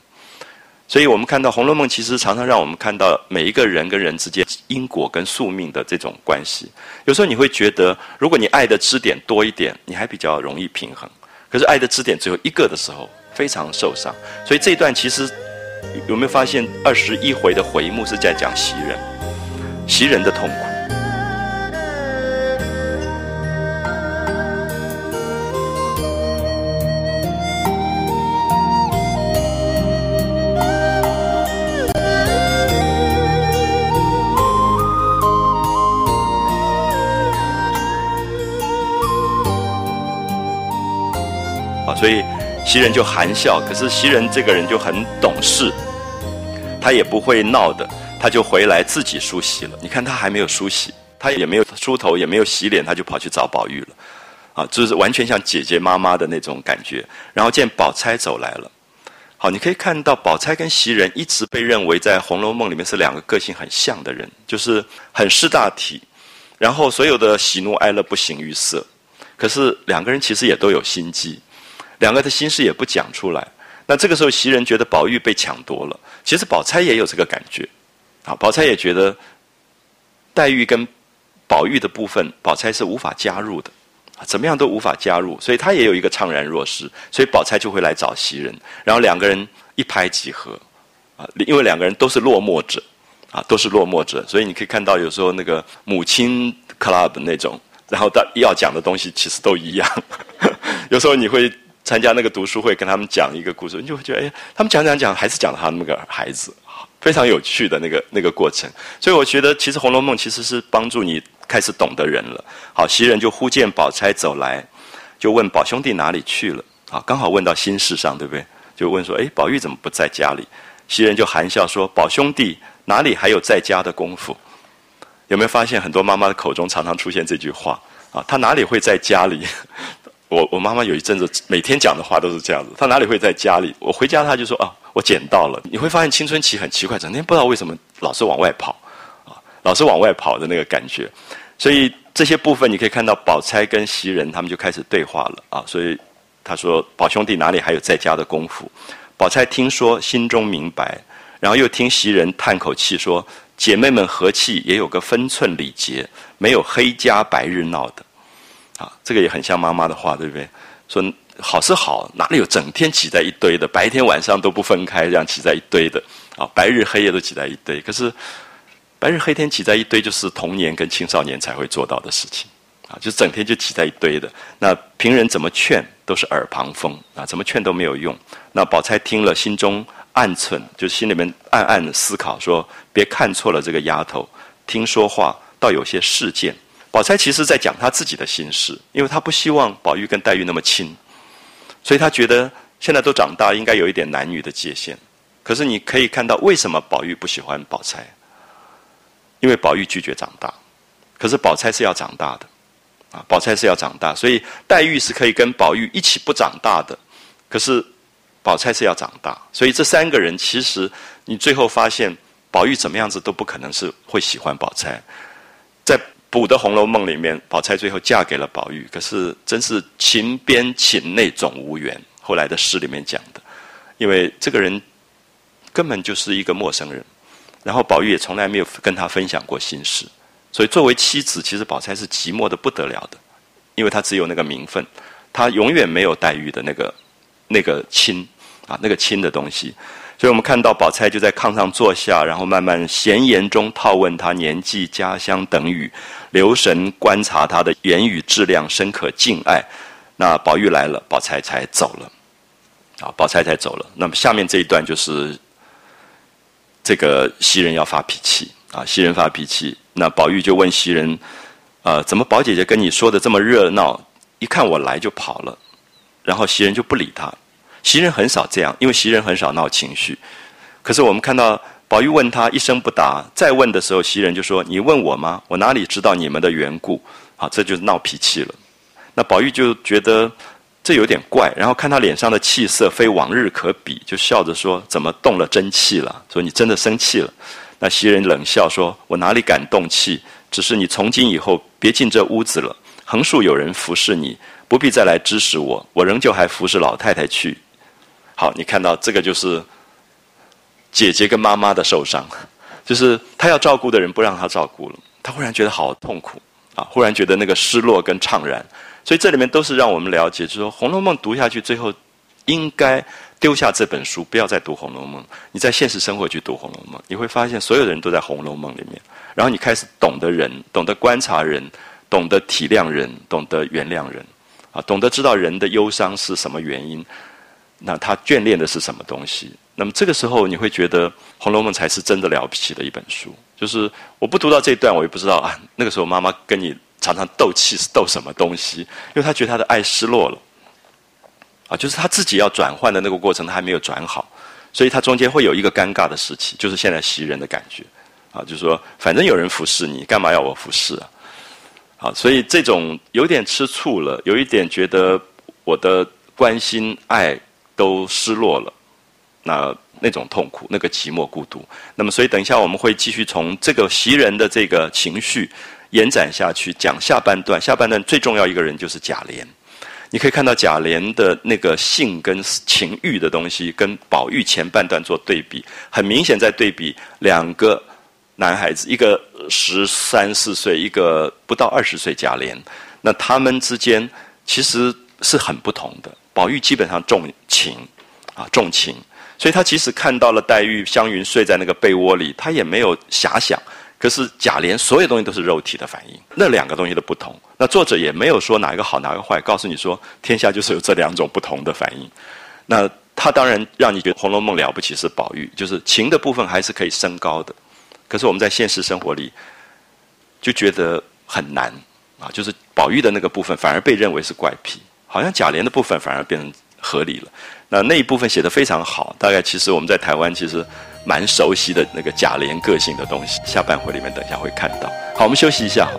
所以我们看到《红楼梦》，其实常常让我们看到每一个人跟人之间因果跟宿命的这种关系。有时候你会觉得，如果你爱的支点多一点，你还比较容易平衡；可是爱的支点只有一个的时候，非常受伤。所以这一段其实有没有发现，二十一回的回目是在讲袭人，袭人的痛苦。所以袭人就含笑，可是袭人这个人就很懂事，他也不会闹的，他就回来自己梳洗了。你看他还没有梳洗，他也没有梳头，也没有洗脸，他就跑去找宝玉了，啊，就是完全像姐姐妈妈的那种感觉。然后见宝钗走来了，好，你可以看到宝钗跟袭人一直被认为在《红楼梦》里面是两个个性很像的人，就是很识大体，然后所有的喜怒哀乐不形于色。可是两个人其实也都有心机，两个的心事也不讲出来。那这个时候袭人觉得宝玉被抢夺了，其实宝钗也有这个感觉，啊，宝钗也觉得黛玉跟宝玉的部分，宝钗是无法加入的。啊怎么样都无法加入，所以他也有一个怅然若失，所以宝钗就会来找袭人，然后两个人一拍即合，啊，因为两个人都是落寞者，啊，都是落寞者，所以你可以看到有时候那个母亲 club 那种，然后到要讲的东西其实都一样，有时候你会参加那个读书会，跟他们讲一个故事，你就会觉得，哎，他们讲讲讲，还是讲他们那个孩子，非常有趣的那个那个过程，所以我觉得其实《红楼梦》其实是帮助你。开始懂得人了，好，袭人就忽见宝钗走来，就问宝兄弟哪里去了？啊，刚好问到心事上，对不对？就问说，哎，宝玉怎么不在家里？袭人就含笑说，宝兄弟哪里还有在家的功夫？有没有发现很多妈妈的口中常常出现这句话？啊，他哪里会在家里？我我妈妈有一阵子每天讲的话都是这样子，她哪里会在家里？我回家她就说，啊，我捡到了。你会发现青春期很奇怪，整天不知道为什么老是往外跑，啊，老是往外跑的那个感觉。所以这些部分你可以看到，宝钗跟袭人他们就开始对话了啊。所以他说：“宝兄弟哪里还有在家的功夫？”宝钗听说，心中明白，然后又听袭人叹口气说：“姐妹们和气也有个分寸礼节，没有黑家白日闹的。”啊，这个也很像妈妈的话，对不对？说好是好，哪里有整天挤在一堆的，白天晚上都不分开，这样挤在一堆的啊，白日黑夜都挤在一堆。可是。白日黑天挤在一堆，就是童年跟青少年才会做到的事情，啊，就整天就挤在一堆的。那平人怎么劝都是耳旁风，啊，怎么劝都没有用。那宝钗听了，心中暗忖，就心里面暗暗的思考，说：别看错了这个丫头，听说话倒有些事件。宝钗其实在讲她自己的心事，因为她不希望宝玉跟黛玉那么亲，所以她觉得现在都长大，应该有一点男女的界限。可是你可以看到，为什么宝玉不喜欢宝钗？因为宝玉拒绝长大，可是宝钗是要长大的，啊，宝钗是要长大，所以黛玉是可以跟宝玉一起不长大的，可是宝钗是要长大，所以这三个人其实你最后发现，宝玉怎么样子都不可能是会喜欢宝钗，在补的《红楼梦》里面，宝钗最后嫁给了宝玉，可是真是情边情内总无缘。后来的诗里面讲的，因为这个人根本就是一个陌生人。然后宝玉也从来没有跟他分享过心事，所以作为妻子，其实宝钗是寂寞的不得了的，因为她只有那个名分，她永远没有黛玉的那个那个亲啊，那个亲的东西。所以我们看到宝钗就在炕上坐下，然后慢慢闲言中套问他年纪、家乡等语，留神观察他的言语质量，深可敬爱。那宝玉来了，宝钗才走了，啊，宝钗才走了。那么下面这一段就是。这个袭人要发脾气啊！袭人发脾气，那宝玉就问袭人：“呃，怎么宝姐姐跟你说的这么热闹？一看我来就跑了。”然后袭人就不理他。袭人很少这样，因为袭人很少闹情绪。可是我们看到宝玉问他一声不答，再问的时候，袭人就说：“你问我吗？我哪里知道你们的缘故？”好，这就是闹脾气了。那宝玉就觉得。这有点怪，然后看他脸上的气色非往日可比，就笑着说：“怎么动了真气了？”说：“你真的生气了。”那袭人冷笑说：“我哪里敢动气？只是你从今以后别进这屋子了。横竖有人服侍你，不必再来指使我。我仍旧还服侍老太太去。”好，你看到这个就是姐姐跟妈妈的受伤，就是她要照顾的人不让她照顾了，她忽然觉得好痛苦啊！忽然觉得那个失落跟怅然。所以这里面都是让我们了解，就是说《红楼梦》读下去，最后应该丢下这本书，不要再读《红楼梦》。你在现实生活去读《红楼梦》，你会发现所有的人都在《红楼梦》里面。然后你开始懂得人，懂得观察人，懂得体谅人，懂得原谅人，啊，懂得知道人的忧伤是什么原因，那他眷恋的是什么东西。那么这个时候，你会觉得《红楼梦》才是真的了不起的一本书。就是我不读到这一段，我也不知道啊。那个时候妈妈跟你。常常斗气是斗什么东西？因为她觉得她的爱失落了，啊，就是他自己要转换的那个过程他还没有转好，所以他中间会有一个尴尬的时期，就是现在袭人的感觉，啊，就是说反正有人服侍你，干嘛要我服侍啊？啊，所以这种有点吃醋了，有一点觉得我的关心爱都失落了，那那种痛苦，那个寂寞孤独。那么，所以等一下我们会继续从这个袭人的这个情绪延展下去，讲下半段。下半段最重要一个人就是贾琏。你可以看到贾琏的那个性跟情欲的东西，跟宝玉前半段做对比，很明显在对比两个男孩子，一个十三四岁，一个不到二十岁贾琏。那他们之间其实是很不同的。宝玉基本上重情啊，重情，所以他即使看到了黛玉、湘云睡在那个被窝里，他也没有遐想。可是贾琏所有东西都是肉体的反应，那两个东西的不同。那作者也没有说哪一个好哪个坏，告诉你说天下就是有这两种不同的反应。那他当然让你觉得《红楼梦》了不起是宝玉，就是情的部分还是可以升高的。可是我们在现实生活里就觉得很难啊，就是宝玉的那个部分反而被认为是怪癖，好像贾琏的部分反而变成合理了。那那一部分写得非常好，大概其实我们在台湾其实。蛮熟悉的那个贾琏个性的东西，下半回里面等一下会看到。好，我们休息一下。